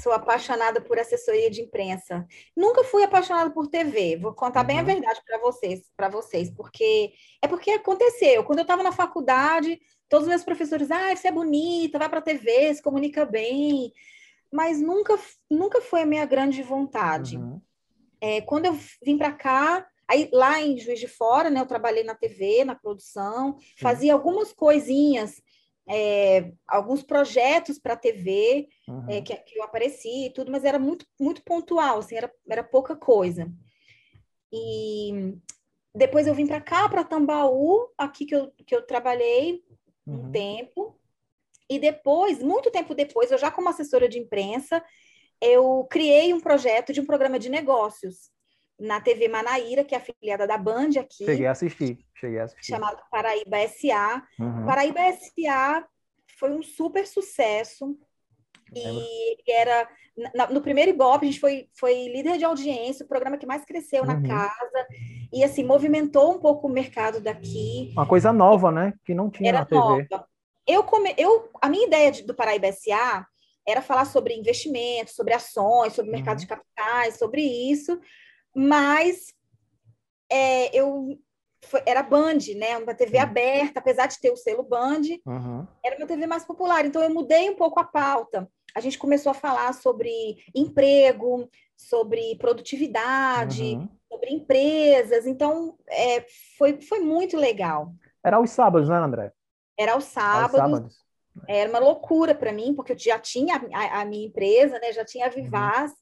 Sou apaixonada por assessoria de imprensa. Nunca fui apaixonada por TV. Vou contar uhum. bem a uhum. verdade para vocês, para vocês, porque é porque aconteceu. Quando eu estava na faculdade, todos os meus professores, ah, você é bonita, vai para a TV, se comunica bem. Mas nunca, nunca foi a minha grande vontade. Uhum. É, quando eu vim para cá, Aí lá em Juiz de Fora, né, eu trabalhei na TV, na produção, fazia algumas coisinhas, é, alguns projetos para a TV, uhum. é, que, que, eu apareci e tudo, mas era muito, muito pontual, assim, era, era pouca coisa. E depois eu vim para cá, para Tambaú, aqui que eu, que eu trabalhei um uhum. tempo. E depois, muito tempo depois, eu já como assessora de imprensa, eu criei um projeto de um programa de negócios na TV Manaíra, que é afiliada da Band aqui. Cheguei a assistir, cheguei a assistir. Chamado Paraíba SA. Uhum. Paraíba SA foi um super sucesso. E era no primeiro Ibope, a gente foi, foi líder de audiência, o programa que mais cresceu uhum. na casa, e assim, movimentou um pouco o mercado daqui. Uma coisa nova, né? Que não tinha era na TV. Nova. Eu, come, eu, a minha ideia de, do Paraíba SA era falar sobre investimentos, sobre ações, sobre uhum. mercado de capitais, sobre isso, mas é, eu foi, era Band, né? Uma TV Sim. aberta, apesar de ter o selo Band, uhum. era uma TV mais popular. Então eu mudei um pouco a pauta. A gente começou a falar sobre emprego, sobre produtividade, uhum. sobre empresas. Então é, foi, foi muito legal. Era aos sábados, né, André? Era aos sábados. Aos sábados. Era uma loucura para mim, porque eu já tinha a, a, minha empresa, né? Já tinha a uhum. Vivaz.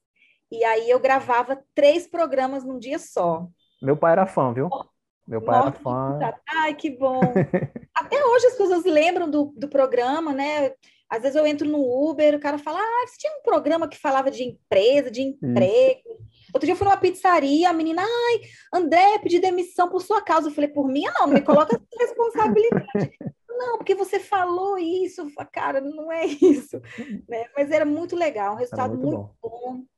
E aí eu gravava três programas num dia só. Meu pai era fã, viu? Meu pai Nossa, era fã. Ai, que bom. Até hoje as pessoas lembram do, do programa, né? Às vezes eu entro no Uber, o cara fala: Ah, você tinha um programa que falava de empresa, de emprego. Isso. Outro dia eu fui numa pizzaria, a menina, ai, André, pedi demissão por sua causa. Eu falei, por mim, não, não me coloca essa responsabilidade. não, porque você falou isso, cara, não é isso. Né? Mas era muito legal, um resultado muito, muito bom. bom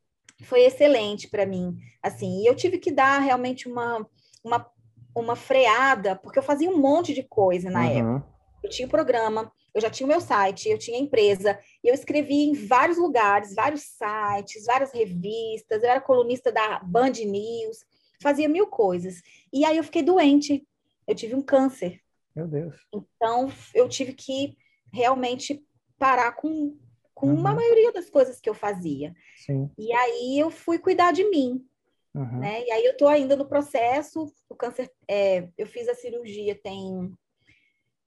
foi excelente para mim. Assim, e eu tive que dar realmente uma, uma, uma freada, porque eu fazia um monte de coisa na uhum. época. Eu tinha o programa, eu já tinha o meu site, eu tinha a empresa, e eu escrevia em vários lugares, vários sites, várias revistas, eu era colunista da Band News, fazia mil coisas. E aí eu fiquei doente, eu tive um câncer. Meu Deus. Então eu tive que realmente parar com com uhum. uma maioria das coisas que eu fazia. Sim. E aí eu fui cuidar de mim. Uhum. Né? E aí eu estou ainda no processo. O câncer, é, eu fiz a cirurgia tem.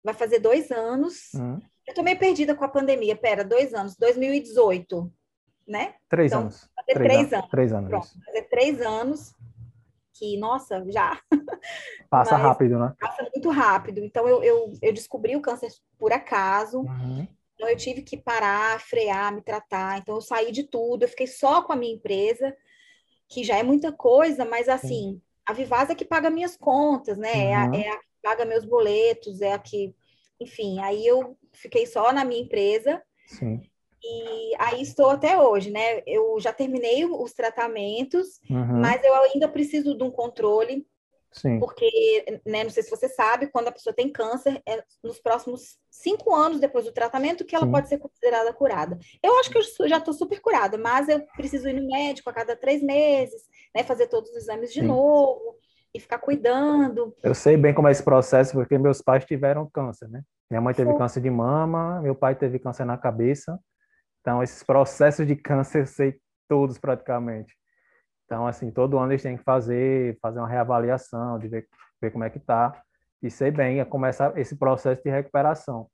Vai fazer dois anos. Uhum. Eu estou meio perdida com a pandemia. Pera, dois anos, 2018, né? Três então, anos. Fazer três, três anos. Três anos. Pronto, fazer três anos que, nossa, já. Passa Mas rápido, né? Passa muito rápido. Então, eu, eu, eu descobri o câncer por acaso. Uhum. Então, eu tive que parar, frear, me tratar. Então, eu saí de tudo, eu fiquei só com a minha empresa, que já é muita coisa, mas assim, Sim. a Vivaz é que paga minhas contas, né? Uhum. É, a, uhum. é, a, que paga meus boletos, é a que. Enfim, aí eu fiquei só na minha empresa. Sim. E aí estou até hoje, né? Eu já terminei os tratamentos, uhum. mas eu ainda preciso de um controle Sim. Porque, né, não sei se você sabe, quando a pessoa tem câncer, é nos próximos cinco anos depois do tratamento que ela Sim. pode ser considerada curada. Eu acho que eu já estou super curada, mas eu preciso ir no médico a cada três meses, né, fazer todos os exames de Sim. novo e ficar cuidando. Eu sei bem como é esse processo, porque meus pais tiveram câncer, né? Minha mãe teve Foi. câncer de mama, meu pai teve câncer na cabeça. Então, esses processos de câncer eu sei todos praticamente. Então, assim, todo ano eles têm que fazer, fazer uma reavaliação, de ver, ver como é que está, e sei bem, é começar esse processo de recuperação.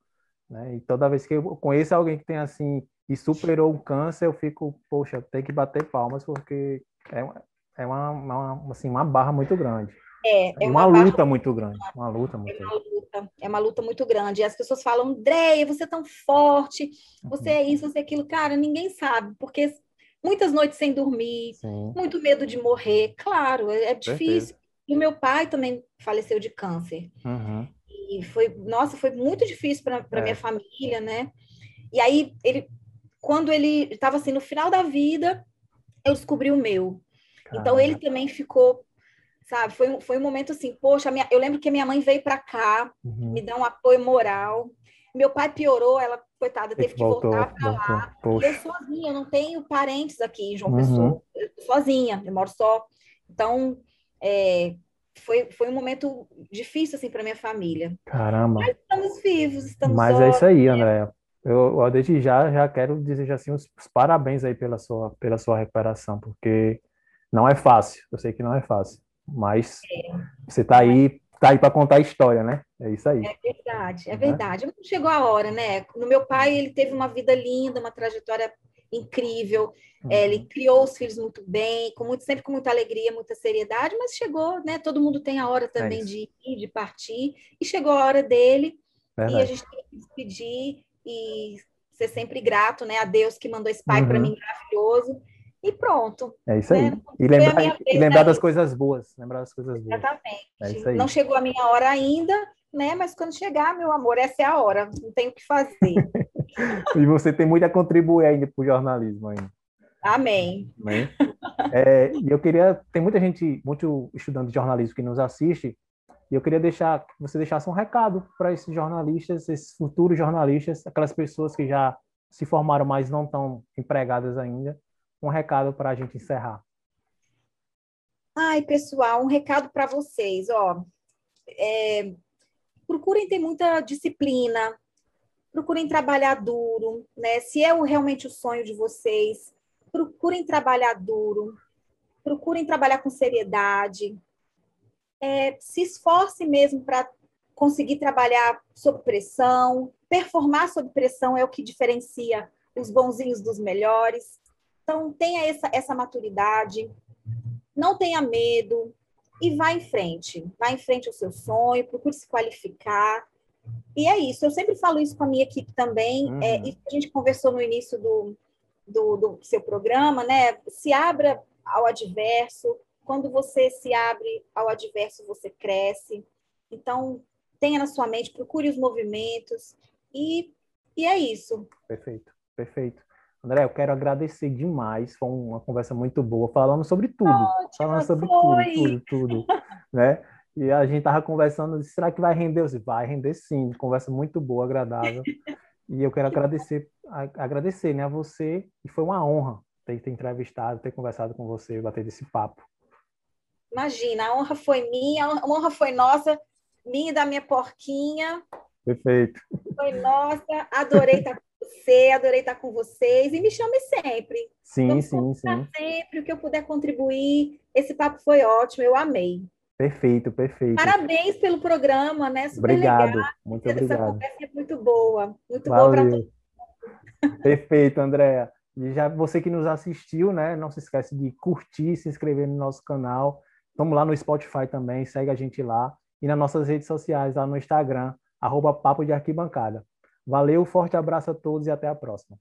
Né? E toda vez que eu conheço alguém que tem, assim, e superou o câncer, eu fico, poxa, tem que bater palmas, porque é, é uma, uma, assim, uma barra muito grande. É, é uma, uma luta muito grande, uma luta muito é uma luta, é uma luta muito grande. E as pessoas falam, Andréia, você é tão forte, você é isso, você é aquilo. Cara, ninguém sabe, porque muitas noites sem dormir, Sim. muito medo de morrer. Claro, é, é difícil. E meu pai também faleceu de câncer. Uhum. E foi, nossa, foi muito difícil para é. minha família, né? E aí, ele, quando ele estava assim, no final da vida, eu descobri o meu. Caramba. Então, ele também ficou, sabe? Foi, foi um momento assim, poxa, minha, eu lembro que a minha mãe veio para cá, uhum. me dar um apoio moral. Meu pai piorou, ela, coitada, teve que voltou, voltar para lá. Poxa. E eu sozinha, eu não tenho parentes aqui em João uhum. Pessoa. Eu sozinha, eu moro só. Então, é, foi, foi um momento difícil, assim, para minha família. Caramba. Mas estamos vivos, estamos Mas é isso aí, André. Eu, eu desde já, já quero desejar, assim, os, os parabéns aí pela sua, pela sua recuperação, porque não é fácil. Eu sei que não é fácil. Mas é. você está aí, tá aí para contar a história, né? É isso aí. É verdade, é né? verdade. Chegou a hora, né? No meu pai, ele teve uma vida linda, uma trajetória incrível. Uhum. É, ele criou os filhos muito bem, com muito, sempre com muita alegria, muita seriedade, mas chegou, né? Todo mundo tem a hora também é de ir, de partir, e chegou a hora dele, Verdade. e a gente tem que despedir e ser sempre grato, né? A Deus que mandou esse pai uhum. para mim maravilhoso. E pronto. É isso aí. Né? E lembrar, e lembrar das coisas boas. Lembrar das coisas boas. Exatamente. É. Não chegou a minha hora ainda, né? Mas quando chegar, meu amor, essa é a hora. Não tem o que fazer. e você tem muito a contribuir ainda para o jornalismo ainda. Amém. Amém. É, e eu queria, tem muita gente, muito estudante de jornalismo que nos assiste, e eu queria deixar que você deixasse um recado para esses jornalistas, esses futuros jornalistas, aquelas pessoas que já se formaram, mas não estão empregadas ainda, um recado para a gente encerrar. Ai, pessoal, um recado para vocês, ó. É, procurem ter muita disciplina, procurem trabalhar duro, né? Se é realmente o sonho de vocês, procurem trabalhar duro, procurem trabalhar com seriedade, é, se esforce mesmo para conseguir trabalhar sob pressão, performar sob pressão é o que diferencia os bonzinhos dos melhores. Então, tenha essa, essa maturidade, não tenha medo e vá em frente. Vá em frente ao seu sonho, procure se qualificar. E é isso, eu sempre falo isso com a minha equipe também, uhum. é, e a gente conversou no início do, do, do seu programa, né? Se abra ao adverso, quando você se abre ao adverso, você cresce. Então, tenha na sua mente, procure os movimentos e, e é isso. Perfeito, perfeito. André, eu quero agradecer demais. Foi uma conversa muito boa. Falamos sobre tudo. Ótima, falando sobre foi. tudo, tudo, tudo. né? E a gente tava conversando, será que vai render? Eu disse, vai render sim. Conversa muito boa, agradável. E eu quero agradecer, agradecer né, a você. E foi uma honra ter, ter entrevistado, ter conversado com você, bater esse papo. Imagina, a honra foi minha, a honra foi nossa, minha e da minha porquinha. Perfeito. Foi nossa, adorei estar você, adorei estar com vocês e me chame sempre. Sim, sim, sim. Sempre o que eu puder contribuir. Esse papo foi ótimo, eu amei. Perfeito, perfeito. Parabéns pelo programa, né? Super obrigado, legal. muito Essa obrigado. Essa conversa é muito boa, muito Valeu. boa para todos. Perfeito, Andréa. E já você que nos assistiu, né? Não se esquece de curtir, se inscrever no nosso canal. Vamos lá no Spotify também, segue a gente lá. E nas nossas redes sociais, lá no Instagram, arroba Papo de Arquibancada. Valeu, forte abraço a todos e até a próxima.